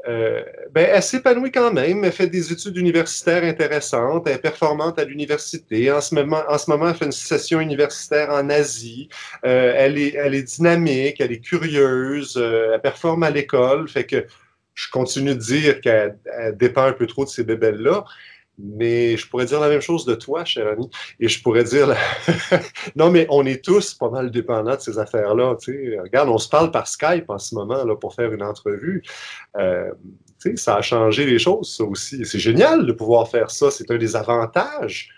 euh, ben, elle s'épanouit quand même, elle fait des études universitaires intéressantes, elle est performante à l'université. En ce moment, en ce moment, elle fait une session universitaire en Asie. Euh, elle, est, dynamique, elle est curieuse, euh, elle performe à l'école. Fait que je continue de dire qu'elle dépend un peu trop de ces bébelles-là. Mais je pourrais dire la même chose de toi, cher ami. Et je pourrais dire, non, mais on est tous pas mal dépendants de ces affaires-là. Regarde, on se parle par Skype en ce moment là, pour faire une entrevue. Euh, ça a changé les choses, ça aussi. C'est génial de pouvoir faire ça. C'est un des avantages.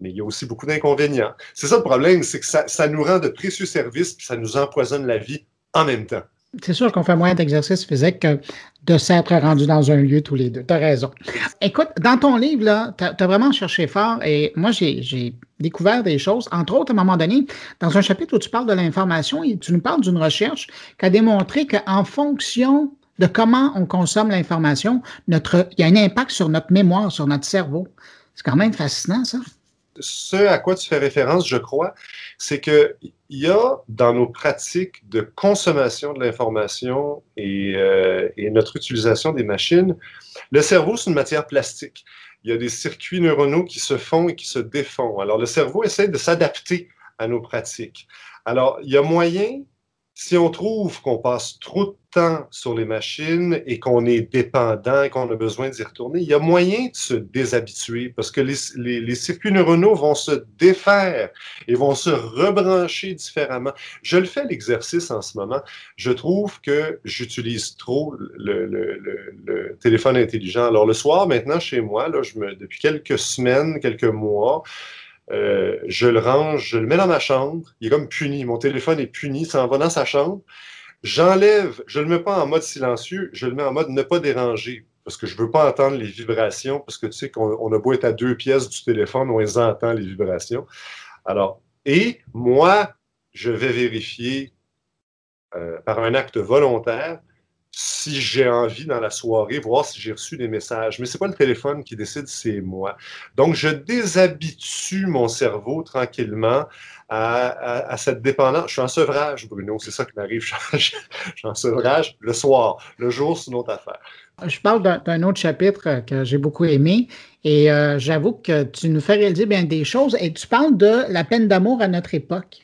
Mais il y a aussi beaucoup d'inconvénients. C'est ça le problème, c'est que ça, ça nous rend de précieux services, puis ça nous empoisonne la vie en même temps. C'est sûr qu'on fait moins d'exercice physique que de s'être rendu dans un lieu tous les deux. Tu as raison. Écoute, dans ton livre, tu as, vraiment cherché fort et moi, j'ai découvert des choses. Entre autres, à un moment donné, dans un chapitre où tu parles de l'information, tu nous parles d'une recherche qui a démontré qu'en fonction de comment on consomme l'information, il y a un impact sur notre mémoire, sur notre cerveau. C'est quand même fascinant, ça. Ce à quoi tu fais référence, je crois, c'est qu'il y a dans nos pratiques de consommation de l'information et, euh, et, notre utilisation des machines, le cerveau, c'est une matière plastique. Il y a des circuits neuronaux qui se font et qui se défont. Alors, le cerveau essaie de s'adapter à nos pratiques. Alors, il y a moyen si on trouve qu'on passe trop de temps sur les machines et qu'on est dépendant et qu'on a besoin d'y retourner, il y a moyen de se déshabituer parce que les, circuits neuronaux vont se défaire et vont se rebrancher différemment. Je le fais l'exercice en ce moment. Je trouve que j'utilise trop le, téléphone intelligent. Alors le soir, maintenant, chez moi, là, je me, depuis quelques semaines, quelques mois, euh, je le range, je le mets dans ma chambre. Il est comme puni. Mon téléphone est puni. Ça en va dans sa chambre. J'enlève, je ne le mets pas en mode silencieux, je le mets en mode ne pas déranger. Parce que je ne veux pas entendre les vibrations, parce que tu sais qu'on a beau être à deux pièces du téléphone, on les entend, les vibrations. Alors, et moi, je vais vérifier euh, par un acte volontaire si j'ai envie dans la soirée, voir si j'ai reçu des messages. Mais ce n'est pas le téléphone qui décide, c'est moi. Donc, je déshabitue mon cerveau tranquillement à, cette dépendance. Je suis en sevrage, Bruno, c'est ça qui m'arrive. Je, suis en sevrage le soir. Le jour, c'est une autre affaire. Je parle d'un autre chapitre que j'ai beaucoup aimé et euh, j'avoue que tu nous fais réaliser bien des choses et tu parles de la peine d'amour à notre époque.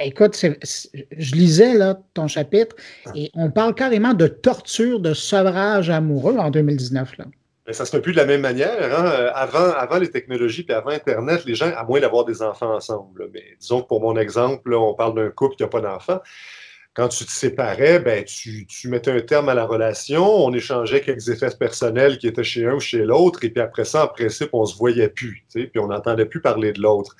Écoute, je lisais là, ton chapitre et on parle carrément de torture, de sevrage amoureux en 2019. Là. Mais ça se fait plus de la même manière. Hein. Euh, avant, avant les technologies et avant Internet, les gens, à moins d'avoir des enfants ensemble, mais disons que pour mon exemple, on parle d'un couple qui n'a pas d'enfants. Quand tu te séparais, ben, tu, tu, mettais un terme à la relation, on échangeait quelques effets personnels qui étaient chez un ou chez l'autre, et puis après ça, en principe, on ne se voyait plus, puis on n'entendait plus parler de l'autre.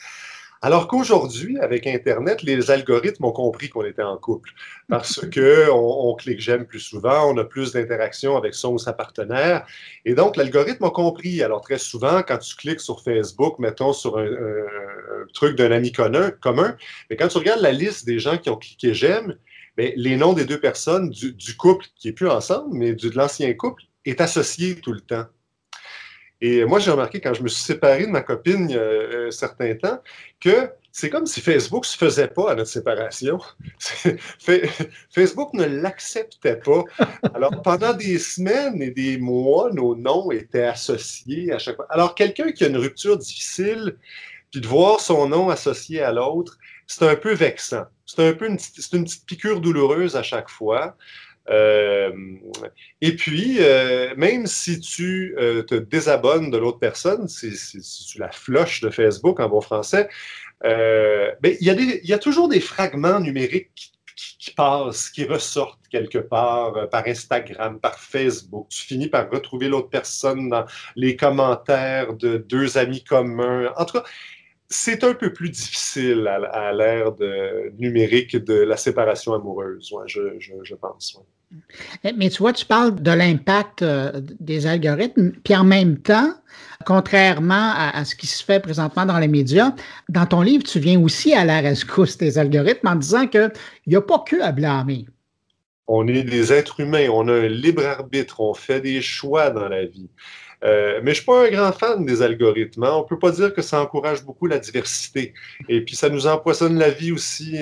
Alors qu'aujourd'hui, avec Internet, les algorithmes ont compris qu'on était en couple parce que on, clique j'aime plus souvent, on a plus d'interactions avec son ou sa partenaire. Et donc, l'algorithme a compris. Alors, très souvent, quand tu cliques sur Facebook, mettons sur un, truc d'un ami commun, mais quand tu regardes la liste des gens qui ont cliqué j'aime, les noms des deux personnes du, couple qui n'est plus ensemble, mais de l'ancien couple, est associé tout le temps. Et moi, j'ai remarqué quand je me suis séparé de ma copine il a un certain temps que c'est comme si Facebook ne se faisait pas à notre séparation. Facebook ne l'acceptait pas. Alors, pendant des semaines et des mois, nos noms étaient associés à chaque fois. Alors, quelqu'un qui a une rupture difficile, puis de voir son nom associé à l'autre, c'est un peu vexant. C'est un peu une petite piqûre douloureuse à chaque fois. Euh, et puis, euh, même si tu euh, te désabonnes de l'autre personne, si, tu la floches de Facebook en bon français, ben, il y, y, a toujours des fragments numériques qui, passent, qui ressortent quelque part par Instagram, par Facebook. Tu finis par retrouver l'autre personne dans les commentaires de deux amis communs. En tout cas, c'est un peu plus difficile à, l'ère numérique de la séparation amoureuse, je, pense. Mais tu vois, tu parles de l'impact euh, des algorithmes, puis en même temps, contrairement à, ce qui se fait présentement dans les médias, dans ton livre, tu viens aussi à la rescousse des algorithmes en disant qu'il n'y a pas que à blâmer. On est des êtres humains, on a un libre arbitre, on fait des choix dans la vie. Euh, mais je suis pas un grand fan des algorithmes. Hein. On peut pas dire que ça encourage beaucoup la diversité. Et puis, ça nous empoisonne la vie aussi.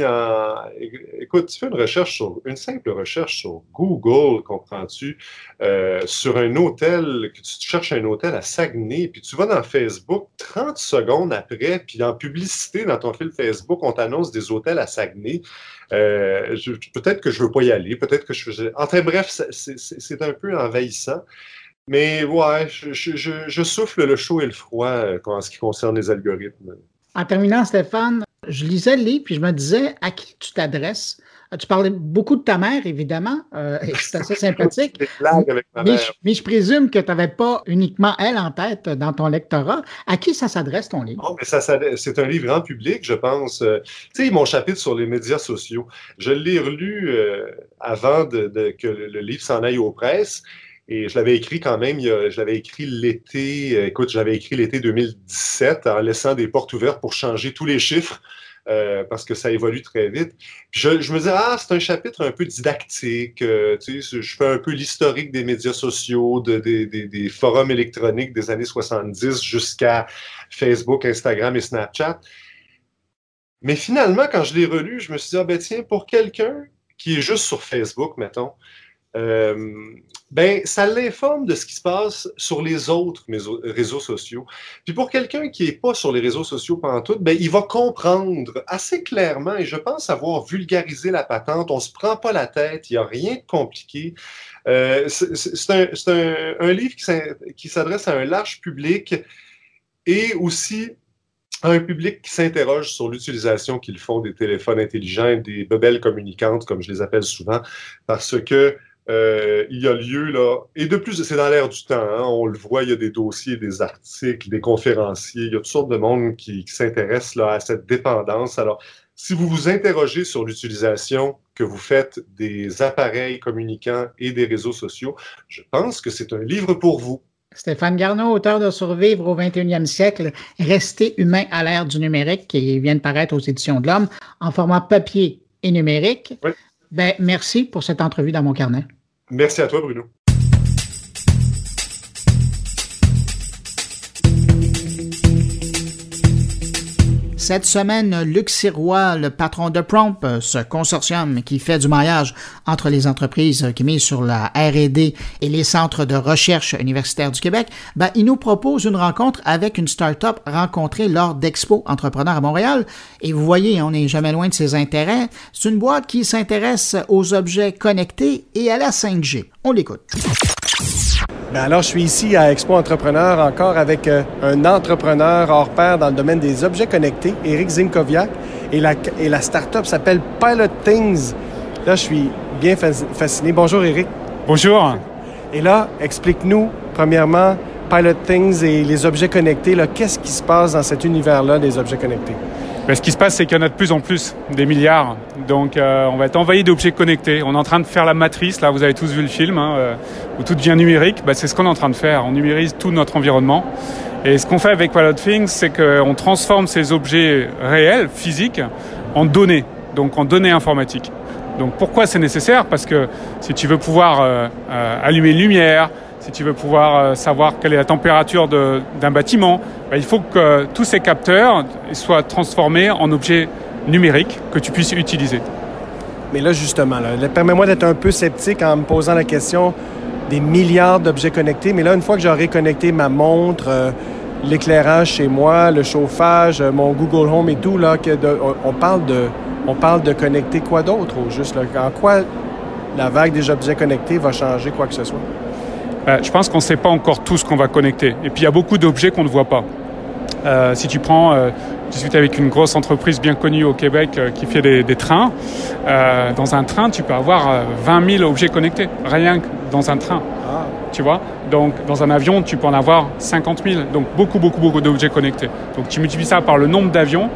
Écoute, tu fais une recherche sur, une simple recherche sur Google, comprends-tu, euh, sur un hôtel, que tu cherches un hôtel à Saguenay, puis tu vas dans Facebook 30 secondes après, puis en publicité dans ton fil Facebook, on t'annonce des hôtels à Saguenay. Euh, peut-être que je ne veux pas y aller, peut-être que je faisais. Enfin bref, c'est un peu envahissant. Mais ouais, je, souffle le chaud et le froid euh, en ce qui concerne les algorithmes. En terminant, Stéphane, je lisais le livre puis je me disais à qui tu t'adresses? Euh, tu parlais beaucoup de ta mère, évidemment, euh, et c'est assez sympathique. avec ma mais, je, mais, je, présume que tu n'avais pas uniquement elle en tête dans ton lectorat. À qui ça s'adresse, ton livre? Non, mais ça, c'est un livre grand public, je pense. tu sais, mon chapitre sur les médias sociaux, je l'ai relu avant de, que le livre s'en aille aux presses. Et je l'avais écrit quand même, je l'avais écrit l'été, euh, écoute, j'avais écrit l'été 2017 en laissant des portes ouvertes pour changer tous les chiffres euh, parce que ça évolue très vite. je, me disais, ah, c'est un chapitre un peu didactique. Euh, tu sais, je fais un peu l'historique des médias sociaux, de, des forums électroniques des années 70 jusqu'à Facebook, Instagram et Snapchat. Mais finalement, quand je l'ai relu, je me suis dit, ah ben tiens, pour quelqu'un qui est juste sur Facebook, mettons, euh, ben, ça l'informe de ce qui se passe sur les autres réseaux sociaux. Puis pour quelqu'un qui n'est pas sur les réseaux sociaux pendant tout, ben, il va comprendre assez clairement, et je pense avoir vulgarisé la patente, on ne se prend pas la tête, il n'y a rien de compliqué. Euh, c'est un, livre qui s'adresse à un large public et aussi à un public qui s'interroge sur l'utilisation qu'ils font des téléphones intelligents des bebelles communicantes, comme je les appelle souvent, parce que euh, il y a lieu, là, et de plus, c'est dans l'air du temps, hein, on le voit, il y a des dossiers, des articles, des conférenciers, il y a toutes sortes de monde qui, qui s'intéressent à cette dépendance. Alors, si vous vous interrogez sur l'utilisation que vous faites des appareils communicants et des réseaux sociaux, je pense que c'est un livre pour vous. Stéphane Garneau, auteur de Survivre au 21e siècle, Rester humain à l'ère du numérique, qui vient de paraître aux éditions de l'Homme en format papier et numérique. Ben, merci pour cette entrevue dans mon carnet. Merci à toi, Bruno. Cette semaine, Luc Sirois, le patron de Prompt, ce consortium qui fait du maillage entre les entreprises qui misent sur la R&D et les centres de recherche universitaires du Québec, ben, il nous propose une rencontre avec une start-up rencontrée lors d'Expo Entrepreneurs à Montréal. Et vous voyez, on n'est jamais loin de ses intérêts. C'est une boîte qui s'intéresse aux objets connectés et à la 5G. On l'écoute. Ben alors, je suis ici à Expo Entrepreneur encore avec euh, un entrepreneur hors pair dans le domaine des objets connectés, Eric Zinkoviak, et la, et la start-up s'appelle Pilot Things. Là, je suis bien fasciné. Bonjour, Eric. Bonjour. Et là, explique-nous, premièrement, Pilot Things et les objets connectés. Qu'est-ce qui se passe dans cet univers-là des objets connectés? Ben, ce qui se passe, c'est qu'il y en a de plus en plus, des milliards. Donc, euh, on va être envahi d'objets connectés. On est en train de faire la matrice. Là, vous avez tous vu le film, hein, euh, où tout devient numérique. Ben, c'est ce qu'on est en train de faire. On numérise tout notre environnement. Et ce qu'on fait avec Pilot Things, c'est qu'on transforme ces objets réels, physiques, en données, donc en données informatiques. Donc, pourquoi c'est nécessaire? Parce que si tu veux pouvoir euh, allumer une lumière, si tu veux pouvoir euh, savoir quelle est la température d'un bâtiment, bah, il faut que tous ces capteurs soient transformés en objets numériques que tu puisses utiliser. Mais là, justement, permets-moi d'être un peu sceptique en me posant la question des milliards d'objets connectés. Mais là, une fois que j'aurai connecté ma montre, euh, l'éclairage chez moi, le chauffage, euh, mon Google Home et tout, là, on, parle de, on parle de connecter quoi d'autre au juste? En quoi la vague des objets connectés va changer quoi que ce soit? Euh, je pense qu'on ne sait pas encore tout ce qu'on va connecter. Et puis il y a beaucoup d'objets qu'on ne voit pas. Euh, si tu prends, euh, discuter avec une grosse entreprise bien connue au Québec euh, qui fait des, des trains, euh, dans un train, tu peux avoir 20 000 objets connectés, rien que dans un train. Ah. Tu vois? Donc, dans un avion, tu peux en avoir 50 000. Donc, beaucoup, beaucoup, beaucoup d'objets connectés. Donc, tu multiplies ça par le nombre d'avions.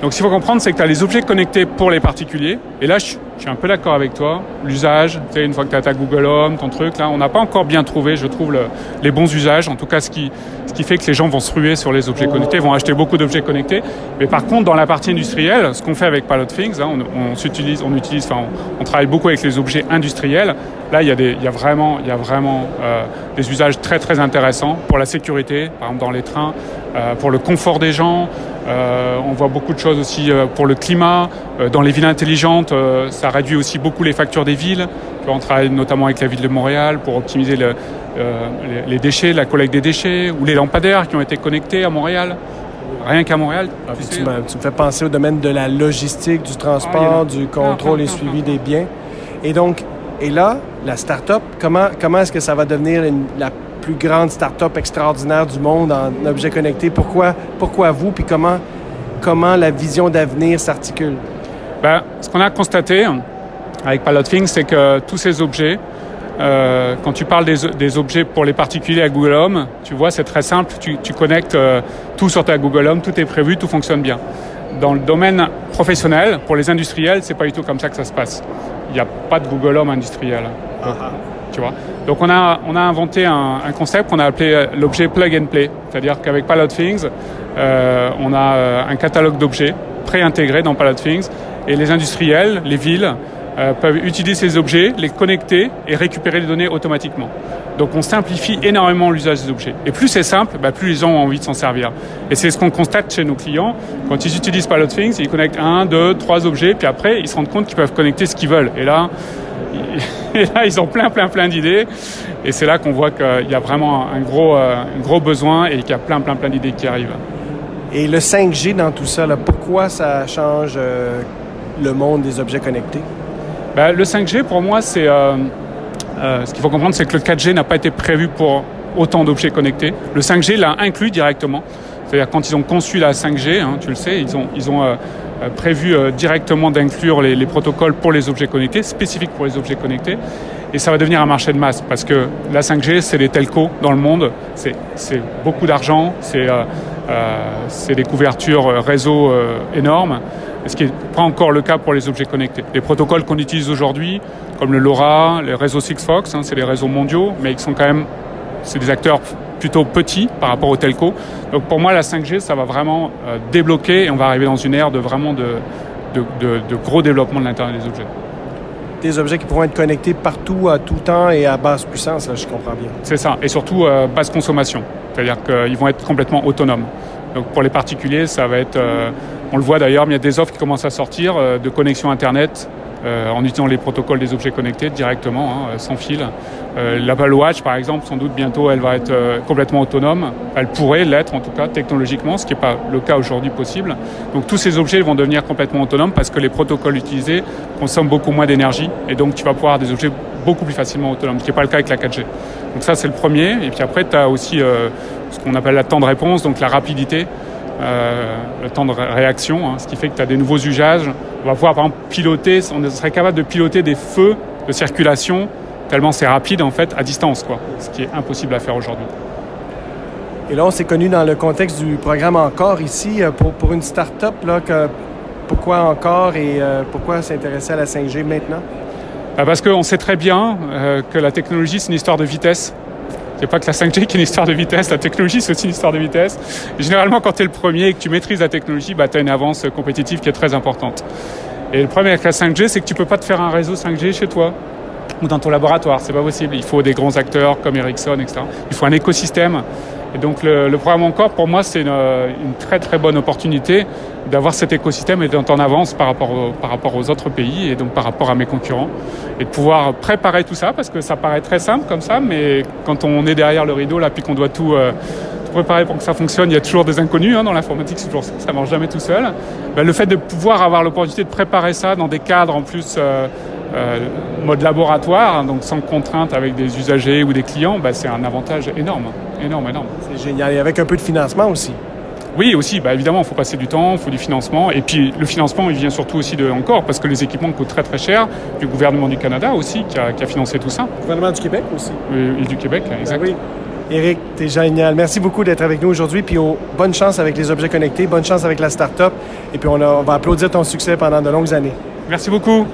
Donc, ce qu'il faut comprendre, c'est que tu as les objets connectés pour les particuliers. Et là, je, suis un peu d'accord avec toi. L'usage, tu sais, une fois que tu as ta Google Home, ton truc, là, on n'a pas encore bien trouvé, je trouve, les bons usages. En tout cas, ce qui, ce qui fait que les gens vont se ruer sur les objets connectés, vont acheter beaucoup d'objets connectés. Mais par contre, dans la partie industrielle, ce qu'on fait avec Pilot Things, hein, on, on, s'utilise, on utilise, enfin, on, travaille beaucoup avec les objets industriels. Là, il y a, des, y a vraiment, y a vraiment euh, des usages très très intéressants pour la sécurité, par exemple dans les trains, euh, pour le confort des gens. Euh, on voit beaucoup de choses aussi euh, pour le climat. Euh, dans les villes intelligentes, ça réduit aussi beaucoup les factures des villes. On travaille notamment avec la ville de Montréal pour optimiser le, les, les déchets, la collecte des déchets, ou les lampadaires qui ont été connectés à Montréal rien qu'à Montréal. Ah, tu, tu, me, tu, me, fais penser au domaine de la logistique, du transport, ah, du contrôle et suivi des biens. Et donc, et là, la start-up, comment, comment est-ce que ça va devenir une, la plus grande start-up extraordinaire du monde en objets connectés? Pourquoi, pourquoi vous? Puis comment, comment la vision d'avenir s'articule? Ben, ce qu'on a constaté avec Things, c'est que tous ces objets, euh, quand tu parles des, des, objets pour les particuliers à Google Home, tu vois, c'est très simple. Tu, tu connectes euh, tout sur ta Google Home, tout est prévu, tout fonctionne bien. Dans le domaine professionnel, pour les industriels, c'est pas du tout comme ça que ça se passe il n'y a pas de Google Home industriel. Uh -huh. Donc on a, inventé un, concept qu'on a appelé euh, l'objet plug and play. C'est-à-dire qu'avec Pilot Things, euh, on a euh, un catalogue d'objets préintégrés dans Palette Things. Et les industriels, les villes, peuvent utiliser ces objets, les connecter et récupérer les données automatiquement. Donc on simplifie énormément l'usage des objets. Et plus c'est simple, bah, plus les gens ont envie de s'en servir. Et c'est ce qu'on constate chez nos clients. Quand ils utilisent Pilot Things, ils connectent un, deux, trois objets, puis après ils se rendent compte qu'ils peuvent connecter ce qu'ils veulent. Et là, et là, ils ont plein, plein, plein d'idées. Et c'est là qu'on voit qu'il y a vraiment un gros, euh, un gros besoin et qu'il y a plein, plein, plein d'idées qui arrivent. Et le 5G dans tout ça, là, pourquoi ça change euh, le monde des objets connectés? Ben, le 5G, pour moi, c'est. Euh, euh, ce qu'il faut comprendre, c'est que le 4G n'a pas été prévu pour autant d'objets connectés. Le 5G l'a inclus directement. C'est-à-dire quand ils ont conçu la 5G, hein, tu le sais, ils ont, ils ont prévu directement d'inclure les, les, protocoles pour les objets connectés, spécifiques pour les objets connectés. Et ça va devenir un marché de masse parce que la 5G, c'est les telcos dans le monde, c'est beaucoup d'argent, c'est euh, des couvertures réseau énormes ce qui n'est pas encore le cas pour les objets connectés. Les protocoles qu'on utilise aujourd'hui, comme le LoRa, les réseaux Sigfox, hein, c'est des réseaux mondiaux, mais ils sont quand même, des acteurs plutôt petits par rapport aux telcos. Donc pour moi, la 5G, ça va vraiment euh, débloquer et on va arriver dans une ère de vraiment de, de, de, gros développement de l'Internet des objets. Des objets qui pourront être connectés partout, à tout temps et à basse puissance, je comprends bien. C'est ça, et surtout euh, basse consommation, c'est-à-dire qu'ils vont être complètement autonomes. Donc pour les particuliers, ça va être euh, on le voit d'ailleurs, mais il y a des offres qui commencent à sortir de connexion Internet euh, en utilisant les protocoles des objets connectés directement, hein, sans fil. Euh, L'Apple par exemple, sans doute bientôt, elle va être complètement autonome. Elle pourrait l'être, en tout cas, technologiquement, ce qui n'est pas le cas aujourd'hui possible. Donc tous ces objets vont devenir complètement autonomes parce que les protocoles utilisés consomment beaucoup moins d'énergie et donc tu vas pouvoir des objets beaucoup plus facilement autonomes, ce qui n'est pas le cas avec la 4G. Donc ça, c'est le premier. Et puis après, tu as aussi ce qu'on appelle la temps de réponse, donc la rapidité. Euh, le temps de réaction, hein, ce qui fait que tu as des nouveaux usages. On va pouvoir par exemple piloter, on serait capable de piloter des feux de circulation tellement c'est rapide en fait à distance, quoi, ce qui est impossible à faire aujourd'hui. Et là, on s'est connu dans le contexte du programme Encore ici euh, pour, pour une start-up. Là, que, pourquoi Encore et euh, pourquoi s'intéresser à la 5G maintenant? Bah, parce qu'on sait très bien que la technologie, c'est une histoire de vitesse. C'est pas que la 5G qui est une histoire de vitesse, la technologie c'est aussi une histoire de vitesse. généralement quand tu es le premier et que tu maîtrises la technologie, bah, tu as une avance compétitive qui est très importante. Et le problème avec la 5G, c'est que tu peux pas te faire un réseau 5G chez toi ou dans ton laboratoire, c'est pas possible. Il faut des grands acteurs comme Ericsson, etc. Il faut un écosystème et donc le, programme encore, pour moi, c'est une, très très bonne opportunité d'avoir cet écosystème et d'être en avance par rapport, par rapport aux autres pays et donc par rapport à mes concurrents. Et de pouvoir préparer tout ça, parce que ça paraît très simple comme ça, mais quand on est derrière le rideau, là, puis qu'on doit tout, euh, préparer pour que ça fonctionne, il y a toujours des inconnus hein, dans l'informatique, toujours ça, ça marche jamais tout seul. Ben, le fait de pouvoir avoir l'opportunité de préparer ça dans des cadres en plus... Euh, euh, mode laboratoire, hein, donc sans contrainte avec des usagers ou des clients, bah, c'est un avantage énorme, énorme, énorme. C'est génial. Et avec un peu de financement aussi. Oui, aussi, bah, évidemment, il faut passer du temps, il faut du financement. Et puis le financement, il vient surtout aussi de encore, parce que les équipements coûtent très très cher. Du gouvernement du Canada aussi, qui a, financé tout ça. Le gouvernement du Québec aussi. Oui, et du Québec, ben exactement. oui. Eric, t'es génial. Merci beaucoup d'être avec nous aujourd'hui. Puis bonne chance avec les objets connectés, bonne chance avec la start-up. Et puis on, on va applaudir ton succès pendant de longues années. Merci beaucoup.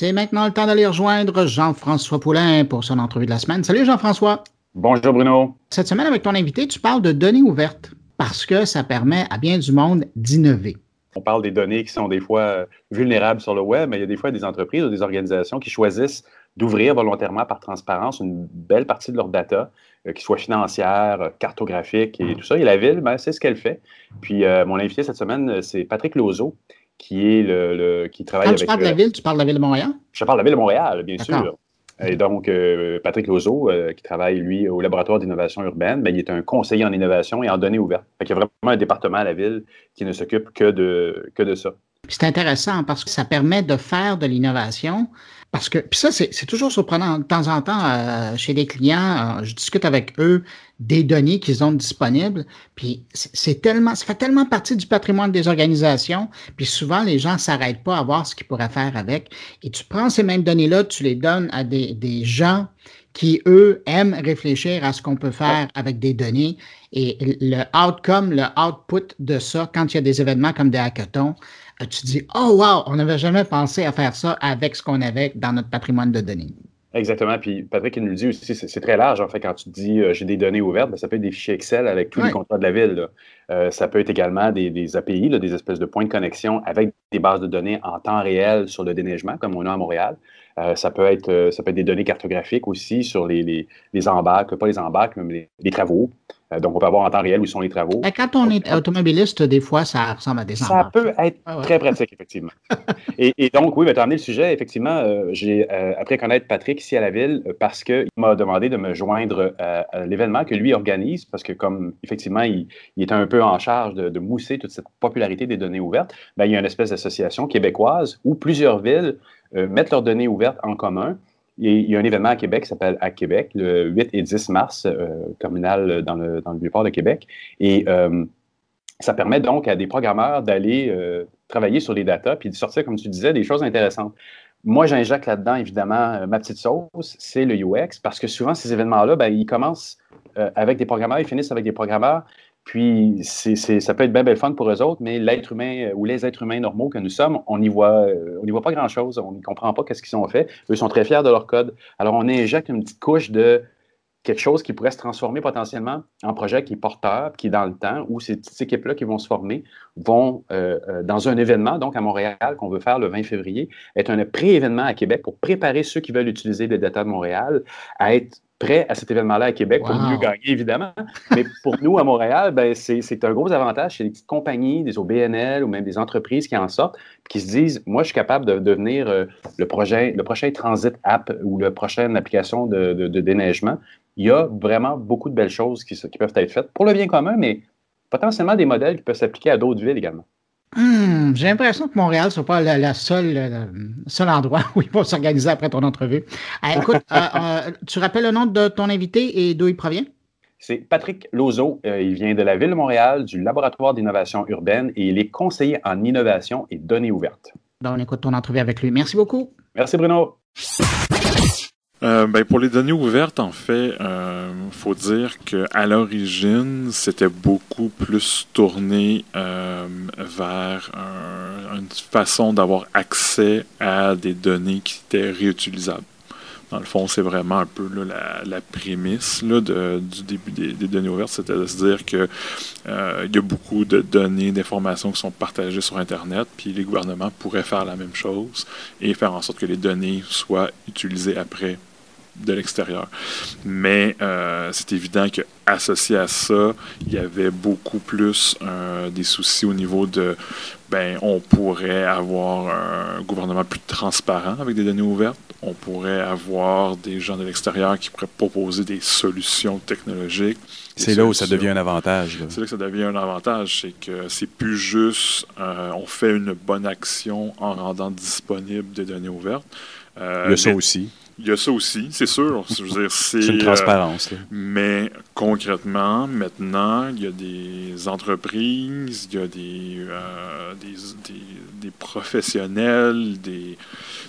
C'est maintenant le temps d'aller rejoindre Jean-François Poulain pour son entrevue de la semaine. Salut Jean-François. Bonjour Bruno. Cette semaine, avec ton invité, tu parles de données ouvertes parce que ça permet à bien du monde d'innover. On parle des données qui sont des fois euh, vulnérables sur le web, mais il y a des fois des entreprises ou des organisations qui choisissent d'ouvrir volontairement par transparence une belle partie de leur data, euh, qui soit financière, euh, cartographique et tout ça. Et la ville, ben, c'est ce qu'elle fait. Puis mon invité cette semaine, c'est Patrick Lozo, qui est le, qui travaille Quand avec. Tu parles de la ville, tu parles de la ville de Montréal? Je parle de la ville de Montréal, bien sûr. Et donc, euh, Patrick Lozo, euh, qui travaille, lui, au laboratoire d'innovation urbaine, ben, il est un conseiller en innovation et en données ouvertes. il y a vraiment un département à la ville qui ne s'occupe que de, que de ça. C'est intéressant parce que ça permet de faire de l'innovation parce que, puis ça, c'est toujours surprenant. De temps en temps, euh, chez les clients, euh, je discute avec eux des données qu'ils ont disponibles. Puis c'est tellement, ça fait tellement partie du patrimoine des organisations. Puis souvent, les gens s'arrêtent pas à voir ce qu'ils pourraient faire avec. Et tu prends ces mêmes données-là, tu les donnes à des, des gens qui, eux, aiment réfléchir à ce qu'on peut faire avec des données. Et le outcome, le output de ça, quand il y a des événements comme des hackathons, tu dis, oh wow, on n'avait jamais pensé à faire ça avec ce qu'on avait dans notre patrimoine de données? Exactement. Puis Patrick, il nous le dit aussi, c'est très large. En fait, quand tu dis euh, j'ai des données ouvertes, ben, ça peut être des fichiers Excel avec tous les contrats de la ville. Euh, ça peut être également des, API, des espèces de points de connexion avec des bases de données en temps réel sur le déneigement, comme on a à Montréal. Euh, ça, peut être, ça peut être des données cartographiques aussi sur les, les, les embarques, pas les embarques, mais les travaux. Euh, donc, on peut avoir en temps réel où sont les travaux. Ben, quand on est automobiliste, des fois, ça ressemble à des Ça peut être très pratique, effectivement. et, donc, oui, tu as amené le sujet. Effectivement, euh, j'ai euh, appris à connaître Patrick ici à la ville parce qu'il m'a demandé de me joindre à, l'événement que lui organise parce que, comme effectivement, il, est un peu en charge de, mousser toute cette popularité des données ouvertes, ben, il y a une espèce d'association québécoise où plusieurs villes mettent leurs données ouvertes en commun il y a un événement à Québec qui s'appelle À Québec, le 8 et 10 mars, euh, terminal dans le, dans le Vieux-Port de Québec. Et euh, ça permet donc à des programmeurs d'aller euh, travailler sur les datas puis de sortir, comme tu disais, des choses intéressantes. Moi, j'injecte là-dedans, évidemment, ma petite sauce, c'est le UX, parce que souvent, ces événements-là, ben, ils commencent avec des programmeurs, ils finissent avec des programmeurs puis, c'est, ça peut être bien belle fun pour eux autres, mais l'être humain euh, ou les êtres humains normaux que nous sommes, on n'y voit, euh, voit pas grand-chose. On ne comprend pas qu'est-ce qu'ils ont fait. Eux sont très fiers de leur code. Alors, on injecte une petite couche de quelque chose qui pourrait se transformer potentiellement en projet qui est porteur, qui est dans le temps, où ces petites équipes-là qui vont se former vont, euh, dans un événement, donc à Montréal, qu'on veut faire le 20 février, être un pré-événement à Québec pour préparer ceux qui veulent utiliser les data de Montréal à être prêt à cet événement-là à Québec pour mieux gagner, évidemment. Mais pour nous, à Montréal, ben, c'est un gros avantage chez les petites compagnies, des OBNL ou même des entreprises qui en sortent, qui se disent Moi, je suis capable de devenir euh, le, projet, le prochain Transit App ou la prochaine application de, de, déneigement. Il y a vraiment beaucoup de belles choses qui, qui peuvent être faites pour le bien commun, mais potentiellement des modèles qui peuvent s'appliquer à d'autres villes également. Hmm, j'ai l'impression que Montréal ne soit pas le, seul, endroit où il va s'organiser après ton entrevue. Euh, écoute, euh, euh, tu rappelles le nom de ton invité et d'où il provient? C'est Patrick Lozo. il vient de la Ville de Montréal, du Laboratoire d'innovation urbaine et il est conseiller en innovation et données ouvertes. Donc, on écoute ton entrevue avec lui. Merci beaucoup. Merci, Bruno. Euh, ben pour les données ouvertes, en fait, euh, faut dire que à l'origine, c'était beaucoup plus tourné euh, vers une façon d'avoir accès à des données qui étaient réutilisables. Dans le fond, c'est vraiment un peu la, la, prémisse là, de, du début des, des données ouvertes, c'est à dire que euh, il y a beaucoup de données, d'informations qui sont partagées sur Internet, puis les gouvernements pourraient faire la même chose et faire en sorte que les données soient utilisées après de l'extérieur. Mais euh, c'est évident qu'associé à ça, il y avait beaucoup plus euh, des soucis au niveau de, ben, on pourrait avoir un gouvernement plus transparent avec des données ouvertes. On pourrait avoir des gens de l'extérieur qui pourraient proposer des solutions technologiques. C'est là où ça devient un avantage. C'est là que ça devient un avantage, c'est que c'est plus juste, euh, on fait une bonne action en rendant disponibles des données ouvertes. y a ça aussi. Il y a ça aussi, c'est sûr. c'est une transparence. mais concrètement, maintenant, il y a des entreprises, il y a des, euh, des, des, professionnels, des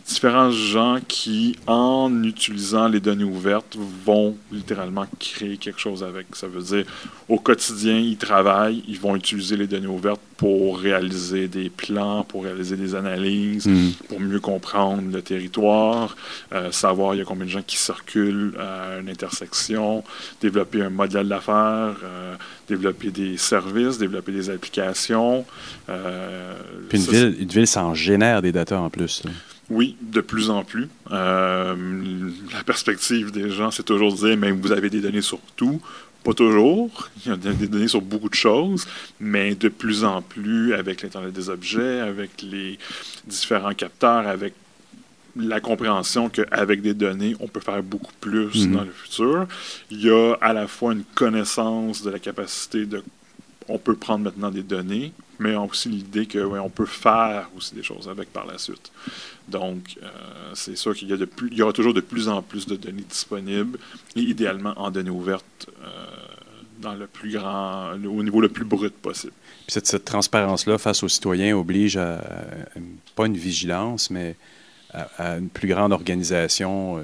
différents gens qui, en utilisant les données ouvertes, vont littéralement créer quelque chose avec. Ça veut dire, au quotidien, ils travaillent, ils vont utiliser les données ouvertes pour réaliser des plans, pour réaliser des analyses, hmm. pour mieux comprendre le territoire, euh, savoir il y a combien de gens qui circulent à une intersection, développer un modèle d'affaires, euh, développer des services, développer des applications. Euh, Puis une ville, une ville s'en génère des data en plus. Oui, de plus en plus. la perspective des gens, c'est toujours de dire, mais vous avez des données sur tout. Pas toujours. Il y a des données sur beaucoup de choses, mais de plus en plus avec l'Internet des objets, avec les différents capteurs, avec la compréhension qu'avec des données, on peut faire beaucoup plus mhm. dans le futur. Il y a à la fois une connaissance de la capacité de... On peut prendre maintenant des données, mais aussi l'idée qu'on on peut faire aussi des choses avec par la suite. Donc, euh, c'est sûr qu'il y, a de plus, il y aura toujours de plus en plus de données disponibles, et idéalement en données ouvertes euh, dans le plus grand, au niveau le plus brut possible. Puis cette, transparence-là face aux citoyens oblige à, pas une vigilance, mais à, une plus grande organisation euh,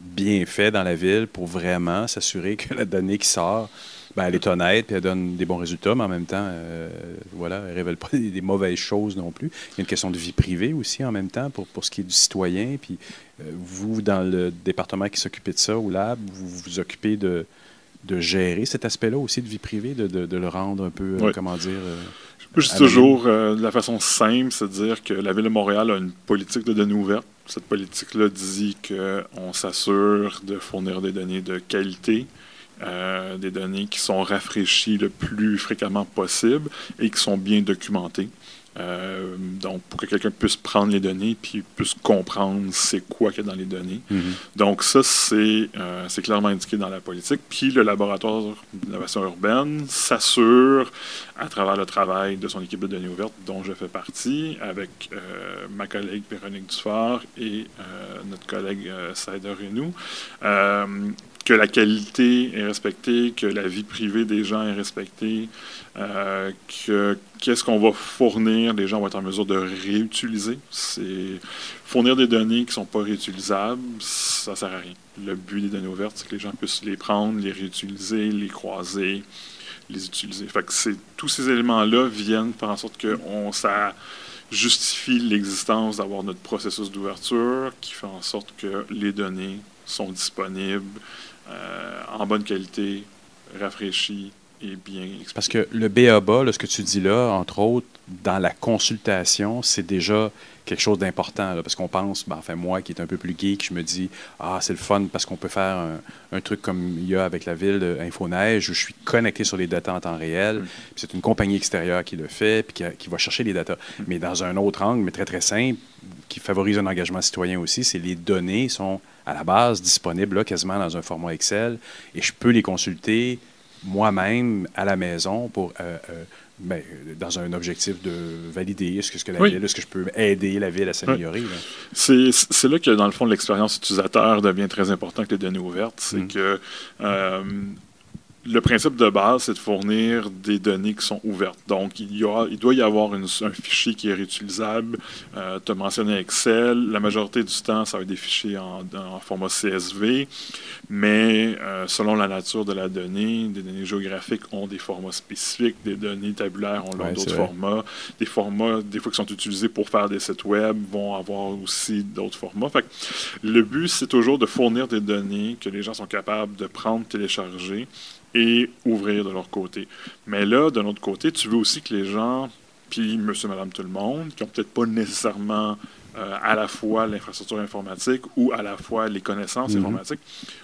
bien faite dans la ville pour vraiment s'assurer que la donnée qui sort Ben, elle est honnête, puis elle donne des bons résultats, mais en même temps, euh, voilà, elle ne révèle pas des, mauvaises choses non plus. Il y a une question de vie privée aussi en même temps pour, pour ce qui est du citoyen. Puis euh, vous, dans le département qui s'occupait de ça, ou Lab, vous vous occupez de, de gérer cet aspect-là aussi de vie privée, de, de, le rendre un peu, comment dire... Je dis toujours, de la façon simple, c'est à dire que la Ville de Montréal a une politique de données ouvertes cette politique-là dit qu'on s'assure de fournir des données de qualité, euh, des données qui sont rafraîchies le plus fréquemment possible et qui sont bien documentées. Euh, donc, pour que quelqu'un puisse prendre les données puis puisse comprendre c'est quoi qu'il y a dans les données. Mm-hmm. Donc, ça, euh, c'est clairement indiqué dans la politique. Puis, le laboratoire d'innovation urbaine s'assure, à travers le travail de son équipe de données ouvertes, dont je fais partie, avec euh, ma collègue Véronique Dufort et notre collègue Saïda Renou, que la qualité est respectée, que la vie privée des gens est respectée, euh, que qu'est-ce qu'on va fournir, les gens vont être en mesure de réutiliser. C'est fournir des données qui ne sont pas réutilisables, ça ne sert à rien. Le but des données ouvertes, c'est que les gens puissent les prendre, les réutiliser, les croiser, les utiliser. Fait que tous ces éléments-là viennent faire en sorte que ça justifie l'existence d'avoir notre processus d'ouverture qui fait en sorte que les données sont disponibles en bonne qualité, rafraîchi et bien Parce que le BABA, ce que tu dis là, entre autres, dans la consultation, c'est déjà quelque chose d'important. Parce qu'on pense, ben, enfin, moi qui est un peu plus geek, je me dis, ah, c'est le fun parce qu'on peut faire un, truc comme il y a avec la ville Infoneige où je suis connecté sur les datas en temps réel. Mm. C'est une compagnie extérieure qui le fait puis qui, va chercher les datas. Mm. Mais dans un autre angle, mais très, très simple, qui favorise un engagement citoyen aussi, c'est les données sont à la base disponibles là, quasiment dans un format Excel et je peux les consulter moi-même à la maison pour euh, euh, ben, dans un objectif de valider est-ce que, ce que la ville, est-ce que je peux aider la ville à s'améliorer. C'est là que, dans le fond, l'expérience utilisateur devient très important avec les données ouvertes. C'est mm. que euh, le principe de base, c'est de fournir des données qui sont ouvertes. Donc, il, y il doit y avoir un fichier qui est réutilisable. Euh, tu as mentionné Excel. La majorité du temps, ça va être des fichiers en, format CSV. Mais euh, selon la nature de la donnée, des données géographiques ont des formats spécifiques. Des données tabulaires ont d'autres formats. Des formats, des fois, qui sont utilisés pour faire des sites web, vont avoir aussi d'autres formats. Fait le but, c'est toujours de fournir des données que les gens sont capables de prendre, télécharger et ouvrir de leur côté. Mais là, de notre côté, tu veux aussi que les gens, puis monsieur, madame, tout le monde, qui n'ont peut-être pas nécessairement euh, à la fois l'infrastructure informatique ou à la fois les connaissances mhm. informatiques,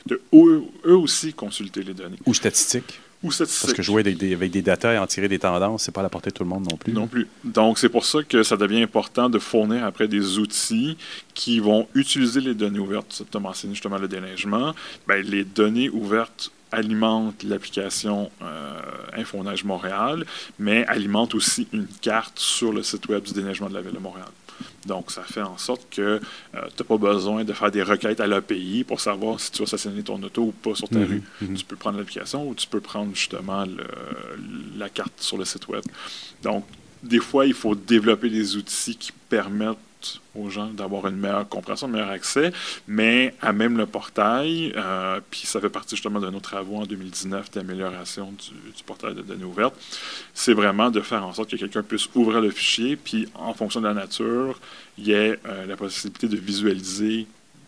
de eux, aussi consulter les données. Ou statistiques. Ou statistiques. Parce que jouer avec des, avec des data et en tirer des tendances, c'est pas à la portée de tout le monde non plus. Non plus. Donc, c'est pour ça que ça devient important de fournir après des outils qui vont utiliser les données ouvertes. Tu as mentionné justement le déneigement. Ben, les données ouvertes alimente l'application euh, Infoneige Montréal, mais alimente aussi une carte sur le site web du déneigement de la Ville de Montréal. Donc, ça fait en sorte que euh, tu n'as pas besoin de faire des requêtes à l'API pour savoir si tu vas stationner ton auto ou pas sur ta mhm, rue. Mhm. Tu peux prendre l'application ou tu peux prendre justement la carte sur le site web. Donc, des fois, il faut développer des outils qui permettent aux gens d'avoir une meilleure compréhension, un meilleur accès, mais à même le portail, euh, puis ça fait partie justement de nos travaux en 2019 d'amélioration du, portail de données ouvertes, c'est vraiment de faire en sorte que quelqu'un puisse ouvrir le fichier, puis en fonction de la nature, il y ait euh, la possibilité de visualiser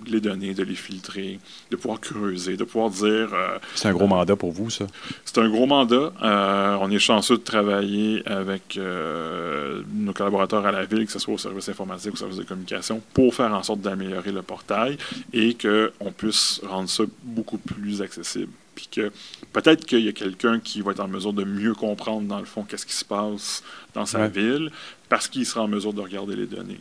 les données, de les filtrer, de pouvoir creuser, de pouvoir dire... Euh, c'est un gros mandat pour vous, ça? C'est un gros mandat. Euh, on est chanceux de travailler avec euh, nos collaborateurs à la ville, que ce soit au service informatique ou au service de communication, pour faire en sorte d'améliorer le portail et qu'on puisse rendre ça beaucoup plus accessible. Puis que peut-être qu'il y a quelqu'un qui va être en mesure de mieux comprendre, dans le fond, qu'est-ce qui se passe dans sa ville, parce qu'il sera en mesure de regarder les données.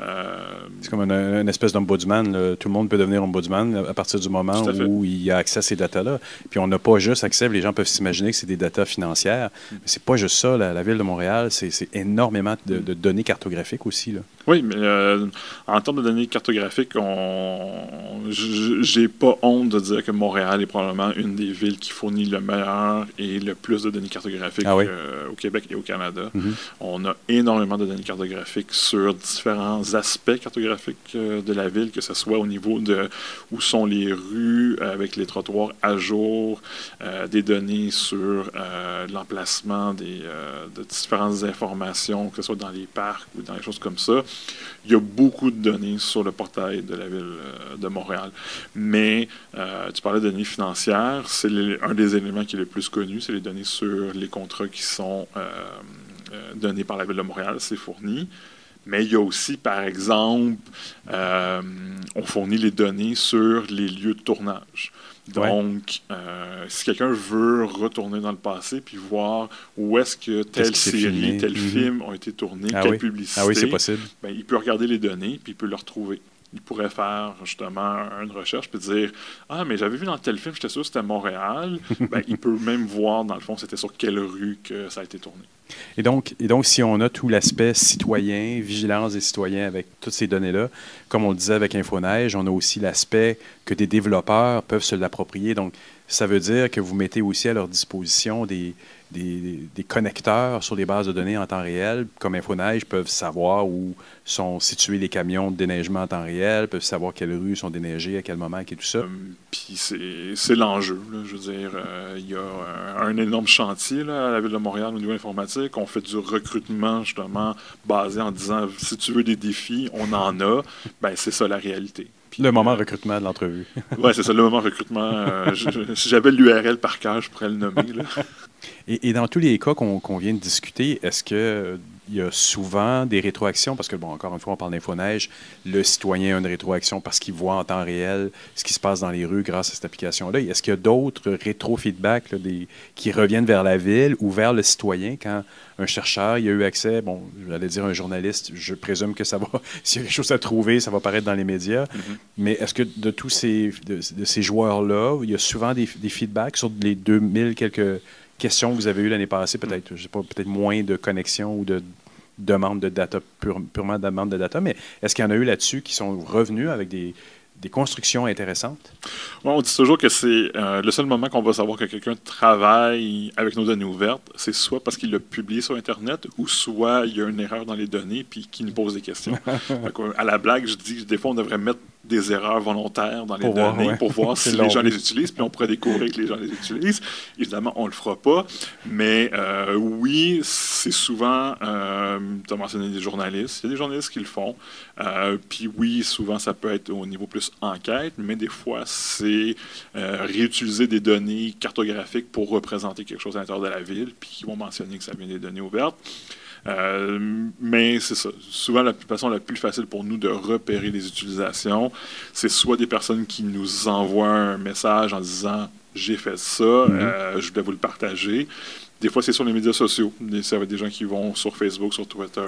Euh, c'est comme une, espèce d'ombudsman. Tout le monde peut devenir ombudsman à partir du moment où il a accès à ces datas-là. Puis on n'a pas juste accès, les gens peuvent s'imaginer que c'est des datas financières. Mais c'est pas juste ça. La, Ville de Montréal, c'est énormément de, données cartographiques aussi. Là. Oui, mais euh, en termes de données cartographiques, on... j'ai pas honte de dire que Montréal est probablement une des villes qui fournit le meilleur et le plus de données cartographiques ah euh, au Québec et au Canada. Mm-hmm. On a énormément énormément de données cartographiques sur différents aspects cartographiques de la ville, que ce soit au niveau de où sont les rues avec les trottoirs à jour, des données sur l'emplacement des, de différentes informations, que ce soit dans les parcs ou dans les choses comme ça. Il y a beaucoup de données sur le portail de la ville de Montréal. Mais tu parlais de données financières, c'est un des éléments qui est le plus connu, c'est les données sur les contrats qui sont euh, euh, donnés par la Ville de Montréal, c'est fourni. Mais il y a aussi, par exemple, euh, on fournit les données sur les lieux de tournage. Donc, si quelqu'un veut retourner dans le passé puis voir où est-ce que telle série, tel mhm. film ont été tournés, ah quelle publicité, ah oui, possible. Ben, il peut regarder les données puis il peut le retrouver il pourrait faire justement une recherche puis dire Ah, mais j'avais vu dans tel film, j'étais sûr que c'était Montréal. ben, il peut même voir, dans le fond, c'était sur quelle rue que ça a été tourné. Et donc, et donc si on a tout l'aspect citoyen, vigilance des citoyens avec toutes ces données-là, comme on le disait avec InfoNeige, on a aussi l'aspect que des développeurs peuvent se l'approprier. Donc, ça veut dire que vous mettez aussi à leur disposition des, des, connecteurs sur les bases de données en temps réel, comme InfoNeige, peuvent savoir où sont situés les camions de déneigement en temps réel, peuvent savoir quelles rues sont déneigées, à quel moment, et tout ça. Euh, puis c'est l'enjeu. Je veux dire, euh, il y a un, énorme chantier là, à la Ville de Montréal au niveau informatique. On fait du recrutement, justement, basé en disant si tu veux des défis, on en a. ben, c'est ça la réalité. le moment recrutement de l'entrevue. oui, c'est ça, le moment recrutement. Euh, si j'avais l'URL par cœur, je pourrais le nommer. Là. Et, dans tous les cas qu'on vient de discuter, est-ce que il y a souvent des rétroactions, parce que, bon, encore une fois, on parle d'infoneige, le citoyen a une rétroaction parce qu'il voit en temps réel ce qui se passe dans les rues grâce à cette application-là. Est-ce qu'il y a d'autres rétro-feedbacks qui reviennent vers la ville ou vers le citoyen quand un chercheur il a eu accès, bon, j'allais dire un journaliste, je présume que ça va, s'il y a quelque chose à trouver, ça va paraître dans les médias, mm-hmm. mais est-ce que de tous ces, de, ces joueurs-là, il y a souvent des, des feedbacks sur les 2000 quelques questions que vous avez eues l'année passée, peut-être, je sais pas, peut-être moins de connexions ou de demandes de data, purement de demande de data, mais est-ce qu'il y en a eu là-dessus qui sont revenus avec des, des constructions intéressantes? on dit toujours que c'est euh, le seul moment qu'on va savoir que quelqu'un travaille avec nos données ouvertes, c'est soit parce qu'il l'a publié sur Internet ou soit il y a une erreur dans les données puis qu'il nous pose des questions. à la blague, je dis des fois, on devrait mettre des erreurs volontaires dans les données pour voir si les gens les utilisent, puis on pourrait découvrir que les gens les utilisent. Évidemment, on ne le fera pas, mais euh, oui, c'est souvent, euh, tu as mentionné des journalistes, il y a des journalistes qui le font, euh, puis oui, souvent ça peut être au niveau plus enquête, mais des fois c'est réutiliser des données cartographiques pour représenter quelque chose à l'intérieur de la ville, puis qui vont mentionner que ça vient des données ouvertes. Euh, mais c'est ça. Souvent, la façon la plus facile pour nous de repérer les utilisations, c'est soit des personnes qui nous envoient un message en disant j'ai fait ça, mhm. euh, je voulais vous le partager. Des fois, c'est sur les médias sociaux. Ça va être des gens qui vont sur Facebook, sur Twitter,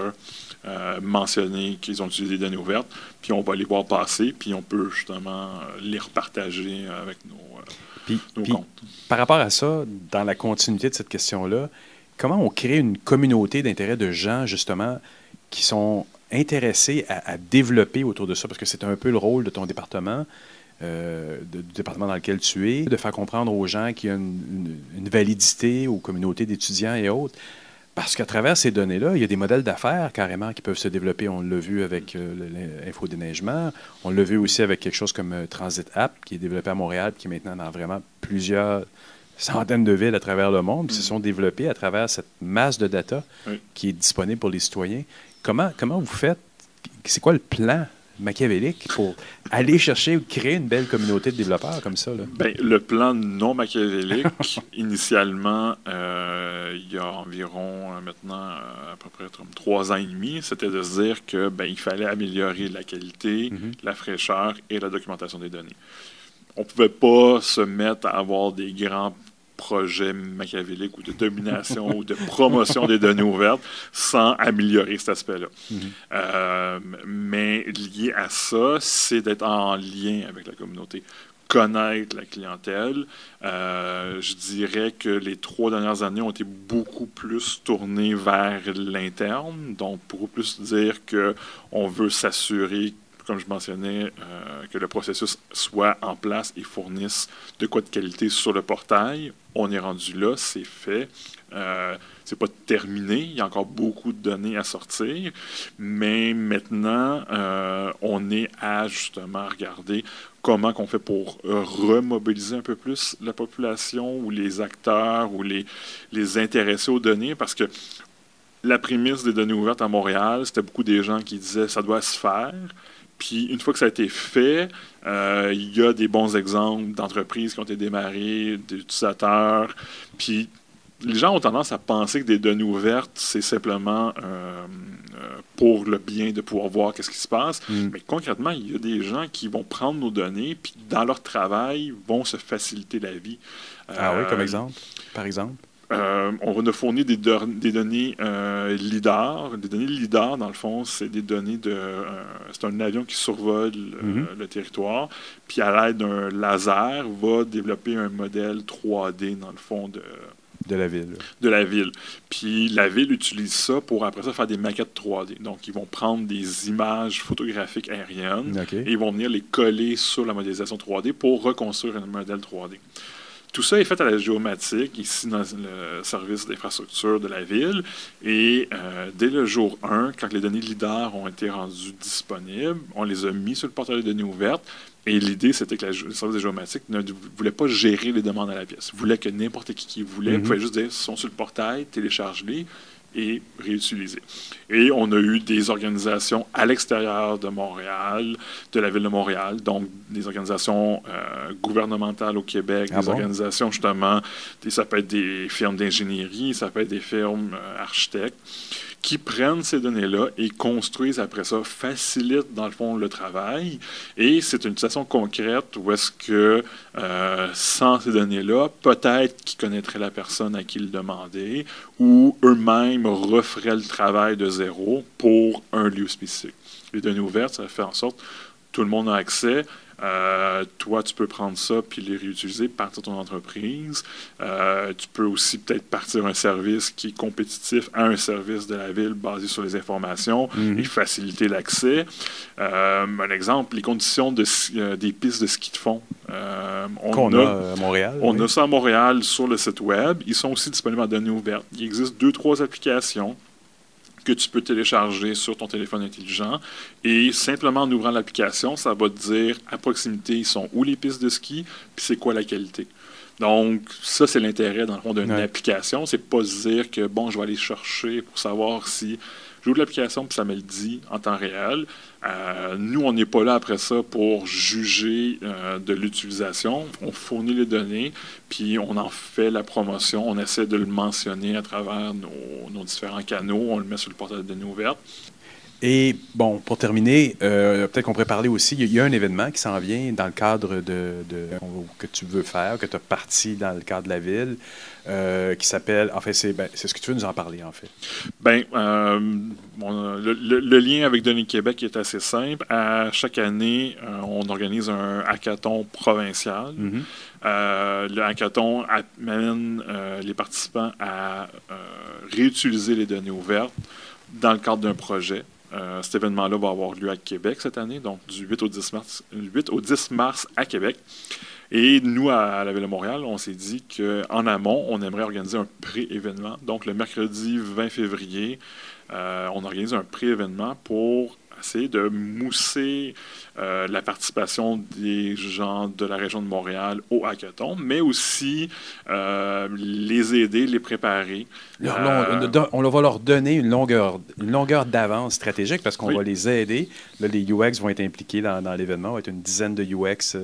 euh, mentionner qu'ils ont utilisé des données ouvertes, puis on va les voir passer, puis on peut justement les repartager avec nos, nos comptes. Par rapport à ça, dans la continuité de cette question-là, comment on crée une communauté d'intérêt de gens, justement, qui sont intéressés à, développer autour de ça, parce que c'est un peu le rôle de ton département, euh, du département dans lequel tu es, de faire comprendre aux gens qu'il y a une, validité aux communautés d'étudiants et autres. Parce qu'à travers ces données-là, il y a des modèles d'affaires carrément qui peuvent se développer. On l'a vu avec euh, l'infodéneigement. On l'a vu aussi avec quelque chose comme euh, Transit App, qui est développé à Montréal, qui est maintenant dans vraiment plusieurs centaines de villes à travers le monde, qui se mm. sont développées à travers cette masse de data qui est disponible pour les citoyens. Comment, comment vous faites? C'est quoi le plan machiavélique pour aller chercher ou créer une belle communauté de développeurs comme ça? Ben, le plan non machiavélique, initialement, euh, il y a environ euh, maintenant euh, à peu près trois ans et demi, c'était de se dire qu'il ben, fallait améliorer la qualité, mm-hmm. la fraîcheur et la documentation des données on ne pouvait pas se mettre à avoir des grands projets machiavéliques ou de domination ou de promotion des données ouvertes sans améliorer cet aspect-là. Mm-hmm. Euh, mais lié à ça, c'est d'être en lien avec la communauté connaître la clientèle. Euh, je dirais que les trois dernières années ont été beaucoup plus tournées vers l'interne, donc beaucoup plus dire qu'on veut s'assurer comme je mentionnais, que le processus soit en place et fournisse de quoi de qualité sur le portail. On est rendu là, c'est fait. Euh, c'est pas terminé, il y a encore beaucoup de données à sortir, mais maintenant, euh, on est à justement regarder comment qu'on fait pour remobiliser un peu plus la population ou les acteurs ou les, les intéressés aux données, parce que la prémisse des données ouvertes à Montréal, c'était beaucoup des gens qui disaient ça doit se faire. Puis une fois que ça a été fait, euh, il y a des bons exemples d'entreprises qui ont été démarrées, d'utilisateurs. Puis les gens ont tendance à penser que des données ouvertes, c'est simplement euh, euh, pour le bien de pouvoir voir qu'est-ce qui se passe. Mm. Mais concrètement, il y a des gens qui vont prendre nos données, puis dans leur travail, vont se faciliter la vie. ah oui, comme exemple? Par exemple? On va nous fournir des, des données LIDAR. Des données LIDAR, dans le fond, c'est des données de. c'est un avion qui survole mm-hmm. le territoire, puis à l'aide d'un laser, va développer un modèle 3D, dans le fond, de, de la ville. De la ville. Puis la ville utilise ça pour après ça faire des maquettes 3D. Donc ils vont prendre des images photographiques aériennes et ils vont venir les coller sur la modélisation 3D pour reconstruire un modèle 3D. Tout ça est fait à la géomatique, ici dans le service d'infrastructure de la ville. Et euh, dès le jour 1, quand les données LIDAR ont été rendues disponibles, on les a mis sur le portail de données ouvertes. Et l'idée, c'était que le service de géomatique ne voulait pas gérer les demandes à la pièce. Il voulait que n'importe qui qui voulait, mm pouvait juste dire, sont sur le portail, télécharge-les et réutiliser. Et on a eu des organisations à l'extérieur de Montréal, de la ville de Montréal, donc des organisations euh, gouvernementales au Québec, ah des organisations justement, ça peut être des firmes d'ingénierie, ça peut être des firmes euh, architectes, qui prennent ces données-là et construisent après ça, facilitent dans le fond le travail. Et c'est une situation concrète où est-ce que euh, sans ces données-là, peut-être qu'ils connaîtraient la personne à qui ils demandaient ou eux-mêmes referaient le travail de zéro pour un lieu spécifique. Les données ouvertes, ça fait en sorte que tout le monde a accès. Euh, toi, tu peux prendre ça puis les réutiliser, partir de ton entreprise. Euh, tu peux aussi peut-être partir un service qui est compétitif à un service de la ville basé sur les informations mhm. et faciliter l'accès. Euh, un exemple, les conditions de, des pistes de ski de fond. on a, à Montréal. On a ça à Montréal sur le site web. Ils sont aussi disponibles en données ouvertes. Il existe deux, trois applications que tu peux télécharger sur ton téléphone intelligent. Et simplement en ouvrant l'application, ça va te dire à proximité, ils sont où les pistes de ski, puis c'est quoi la qualité. Donc, ça, c'est l'intérêt, dans le fond, d'une application. C'est pas se dire que, bon, je vais aller chercher pour savoir si J'ouvre l'application, puis ça me le dit en temps réel. Euh, nous, on n'est pas là après ça pour juger euh, de l'utilisation. On fournit les données, puis on en fait la promotion. On essaie de le mentionner à travers nos, différents canaux. On le met sur le portail de données ouvertes. Et bon, pour terminer, euh, peut-être qu'on pourrait parler aussi, il y, a un événement qui s'en vient dans le cadre de, que tu veux faire, que tu as parti dans le cadre de la ville, euh, qui s'appelle, en fait, ben, c'est ce que tu veux nous en parler, en fait. Bien, euh, le, lien avec Denis Québec est assez simple. À chaque année, on organise un hackathon provincial. Mm-hmm. le hackathon amène les participants à réutiliser les données ouvertes dans le cadre d'un projet. Euh, cet événement-là va avoir lieu à Québec cette année, donc du 8 au 10 mars, 8 au 10 mars à Québec. Et nous, à la Ville de Montréal, on s'est dit qu'en amont, on aimerait organiser un pré-événement. Donc, le mercredi 20 février, euh, on organise un pré-événement pour essayer de mousser euh, la participation des gens de la région de Montréal au hackathon, mais aussi euh, les aider, les préparer. Euh, on va leur donner une longueur, une longueur d'avance stratégique parce qu'on va les aider. les UX vont être impliqués dans, dans l'événement. Il va être une dizaine de UX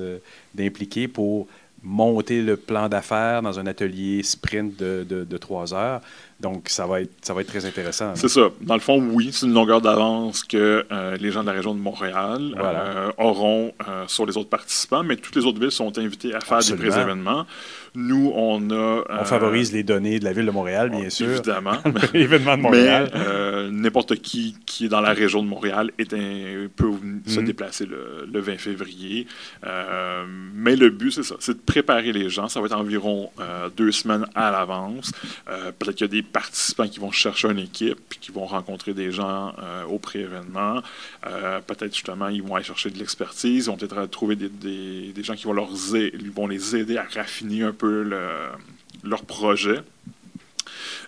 d'impliqués pour monter le plan d'affaires dans un atelier sprint de, de, trois heures. Donc, ça va être, ça va être très intéressant. C'est ça. Dans le fond, oui, c'est une longueur d'avance que euh, les gens de la région de Montréal euh, auront euh, sur les autres participants, mais toutes les autres villes sont invitées à faire des pré-événements. Nous, on a. on favorise les données de la ville de Montréal, bien sûr. Évidemment. L'événement de Montréal. Mais n'importe qui qui est dans la région de Montréal est un, peut se mhm. déplacer le, le, 20 février. mais le but, c'est ça c'est de préparer les gens. Ça va être environ deux semaines à l'avance. Peut-être qu'il y a des participants qui vont chercher une équipe, puis qui vont rencontrer des gens au pré-événement. peut-être justement, ils vont aller chercher de l'expertise, ils vont peut-être trouver des, des, gens qui vont, leur, vont les aider à raffiner un peu leur projet.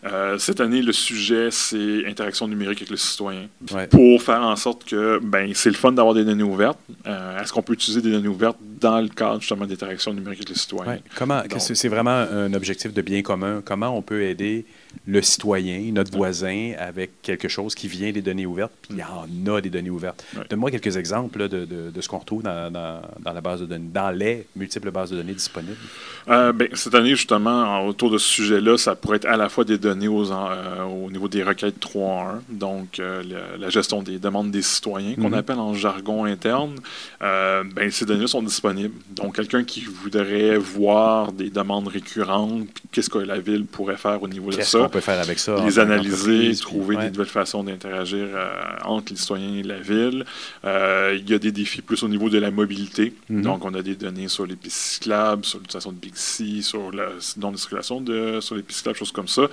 Euh, cette année, le sujet, c'est interaction numérique avec le citoyen. Pour faire en sorte que ben, c'est le fun d'avoir des données ouvertes. Euh, est-ce qu'on peut utiliser des données ouvertes dans le cadre justement d'interaction numérique avec le citoyen? Comment, c'est vraiment un objectif de bien commun? Comment on peut aider le citoyen, notre voisin, avec quelque chose qui vient des données ouvertes, puis il y en a des données ouvertes. Donne-moi quelques exemples de, de, ce qu'on retrouve dans, dans, la base de données, dans les multiples bases de données disponibles. Euh, ben, cette année, justement, autour de ce sujet-là, ça pourrait être à la fois des données aux, euh, au niveau des requêtes 3.1, donc euh, la, gestion des demandes des citoyens, qu'on mhm. appelle en jargon interne. ben, ces données sont disponibles. Donc, quelqu'un qui voudrait voir des demandes récurrentes, qu'est-ce que la ville pourrait faire au niveau de ça, on peut faire avec ça. Les analyser, trouver des nouvelles façons d'interagir euh, entre les citoyens et la ville. Euh, il y a des défis plus au niveau de la mobilité. Mhm. Donc, on a des données sur les pistes cyclables, sur l'utilisation de Bixi, sur la non-circulation de, sur les pistes cyclables, choses comme ça.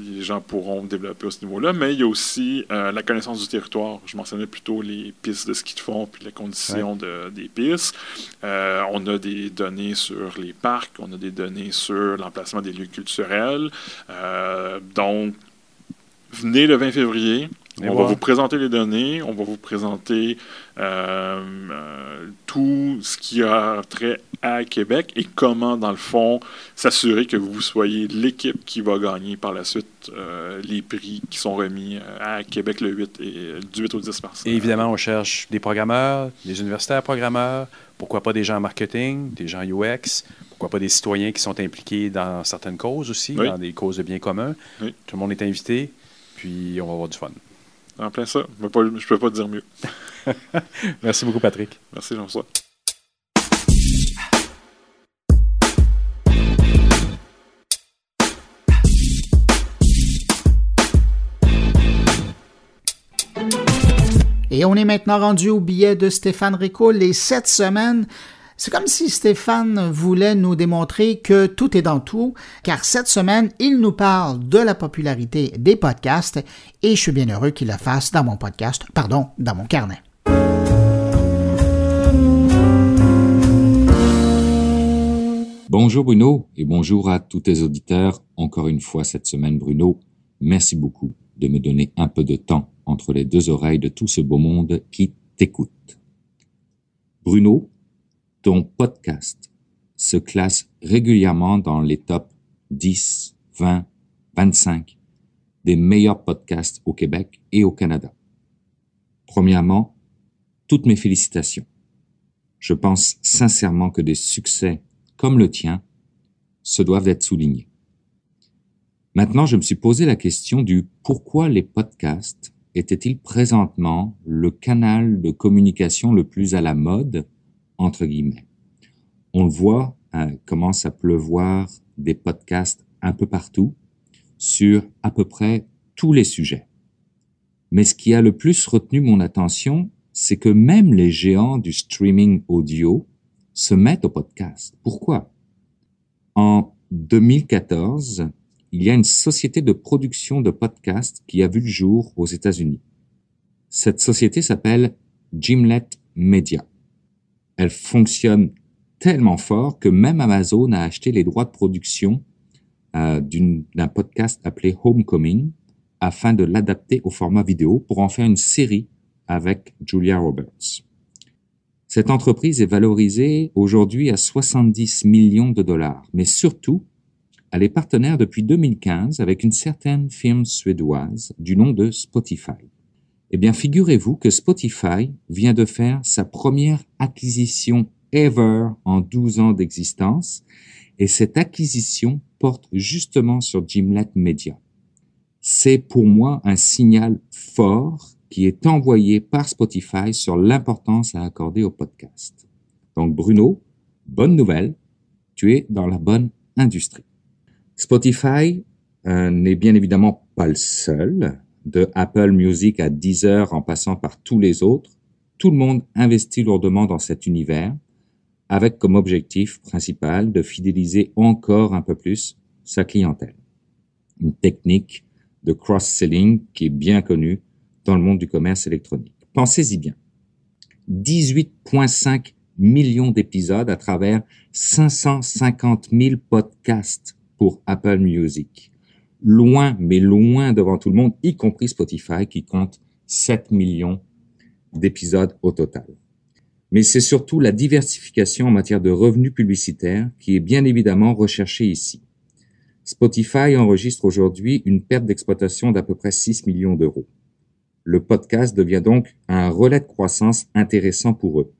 Les gens pourront développer à ce niveau-là. Mais il y a aussi euh, la connaissance du territoire. Je mentionnais plutôt les pistes de ski de fond puis les conditions de, des pistes. on a des données sur les parcs, on a des données sur l'emplacement des lieux culturels. Euh, donc, venez le 20 février. On va vous présenter les données, on va vous présenter euh, euh, tout ce qui a trait à Québec et comment, dans le fond, s'assurer que vous soyez l'équipe qui va gagner par la suite les prix qui sont remis à Québec le 8 et du 8 au 10 mars. Et évidemment, on cherche des programmeurs, des universitaires programmeurs, pourquoi pas des gens en marketing, des gens UX, pourquoi pas des citoyens qui sont impliqués dans certaines causes aussi, dans des causes de bien commun. Tout le monde est invité, puis on va avoir du fun. En plein ça. Je ne peux pas dire mieux. Merci beaucoup, Patrick. Merci, Jean-François. Et on est maintenant rendu au billet de Stéphane Rico. Les sept semaines c'est comme si Stéphane voulait nous démontrer que tout est dans tout, car cette semaine, il nous parle de la popularité des podcasts et je suis bien heureux qu'il le fasse dans mon podcast, pardon, dans mon carnet. Bonjour Bruno et bonjour à tous tes auditeurs. Encore une fois cette semaine Bruno, merci beaucoup de me donner un peu de temps entre les deux oreilles de tout ce beau monde qui t'écoute. Bruno, ton podcast se classe régulièrement dans les top 10, 20, 25 des meilleurs podcasts au Québec et au Canada. Premièrement, toutes mes félicitations. Je pense sincèrement que des succès comme le tien se doivent être soulignés. Maintenant, je me suis posé la question du pourquoi les podcasts étaient-ils présentement le canal de communication le plus à la mode entre guillemets. On le voit, euh, commence à pleuvoir des podcasts un peu partout sur à peu près tous les sujets. Mais ce qui a le plus retenu mon attention, c'est que même les géants du streaming audio se mettent au podcast. Pourquoi? En 2014, il y a une société de production de podcasts qui a vu le jour aux États-Unis. Cette société s'appelle Gimlet Media elle fonctionne tellement fort que même Amazon a acheté les droits de production euh, d'un podcast appelé Homecoming afin de l'adapter au format vidéo pour en faire une série avec Julia Roberts. Cette entreprise est valorisée aujourd'hui à 70 millions de dollars, mais surtout, elle est partenaire depuis 2015 avec une certaine firme suédoise du nom de Spotify. Eh bien, figurez-vous que Spotify vient de faire sa première acquisition ever en 12 ans d'existence et cette acquisition porte justement sur Gimlet Media. C'est pour moi un signal fort qui est envoyé par Spotify sur l'importance à accorder au podcast. Donc Bruno, bonne nouvelle, tu es dans la bonne industrie. Spotify euh, n'est bien évidemment pas le seul de Apple Music à Deezer en passant par tous les autres, tout le monde investit lourdement dans cet univers avec comme objectif principal de fidéliser encore un peu plus sa clientèle. une technique de cross-selling qui est bien connue dans le monde du commerce électronique. Pensez-y bien. 18,5 millions d'épisodes à travers 550 000 podcasts pour Apple Music. Loin, mais loin devant tout le monde, y compris Spotify qui compte 7 millions d'épisodes au total. Mais c'est surtout la diversification en matière de revenus publicitaires qui est bien évidemment recherchée ici. Spotify enregistre aujourd'hui une perte d'exploitation d'à peu près 6 millions d'euros. Le podcast devient donc un relais de croissance intéressant pour eux.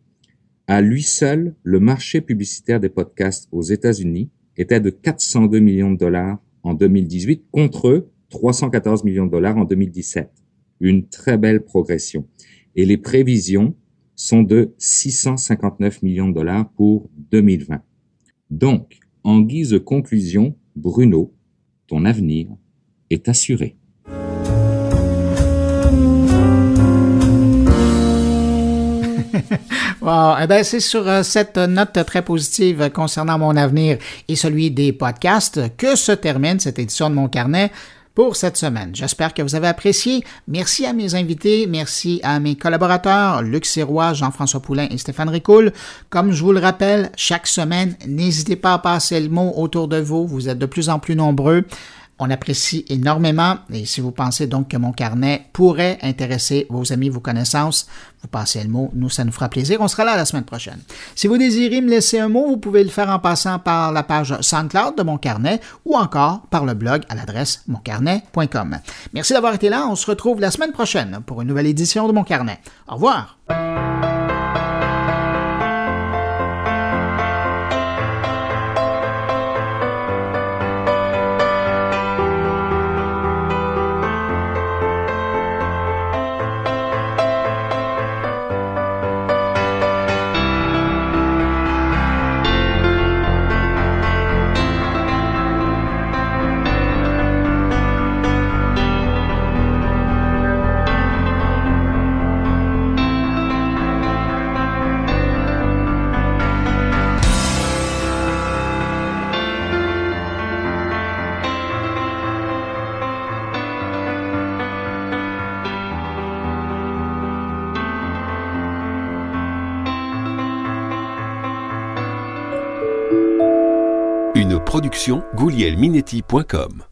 À lui seul, le marché publicitaire des podcasts aux États-Unis était de 402 millions de dollars en 2018 contre 314 millions de dollars en 2017. Une très belle progression. Et les prévisions sont de 659 millions de dollars pour 2020. Donc, en guise de conclusion, Bruno, ton avenir est assuré. wow. Eh ben, c'est sur euh, cette note très positive concernant mon avenir et celui des podcasts que se termine cette édition de mon carnet pour cette semaine. J'espère que vous avez apprécié. Merci à mes invités, merci à mes collaborateurs, Luc Sirois, Jean-François Poulain et Stéphane Ricoul. Comme je vous le rappelle, chaque semaine, n'hésitez pas à passer le mot autour de vous. Vous êtes de plus en plus nombreux. On apprécie énormément et si vous pensez donc que mon carnet pourrait intéresser vos amis, vos connaissances, vous passez le mot, nous ça nous fera plaisir. On sera là la semaine prochaine. Si vous désirez me laisser un mot, vous pouvez le faire en passant par la page SoundCloud de mon carnet ou encore par le blog à l'adresse moncarnet.com. Merci d'avoir été là. On se retrouve la semaine prochaine pour une nouvelle édition de mon carnet. Au revoir. goulielminetti.com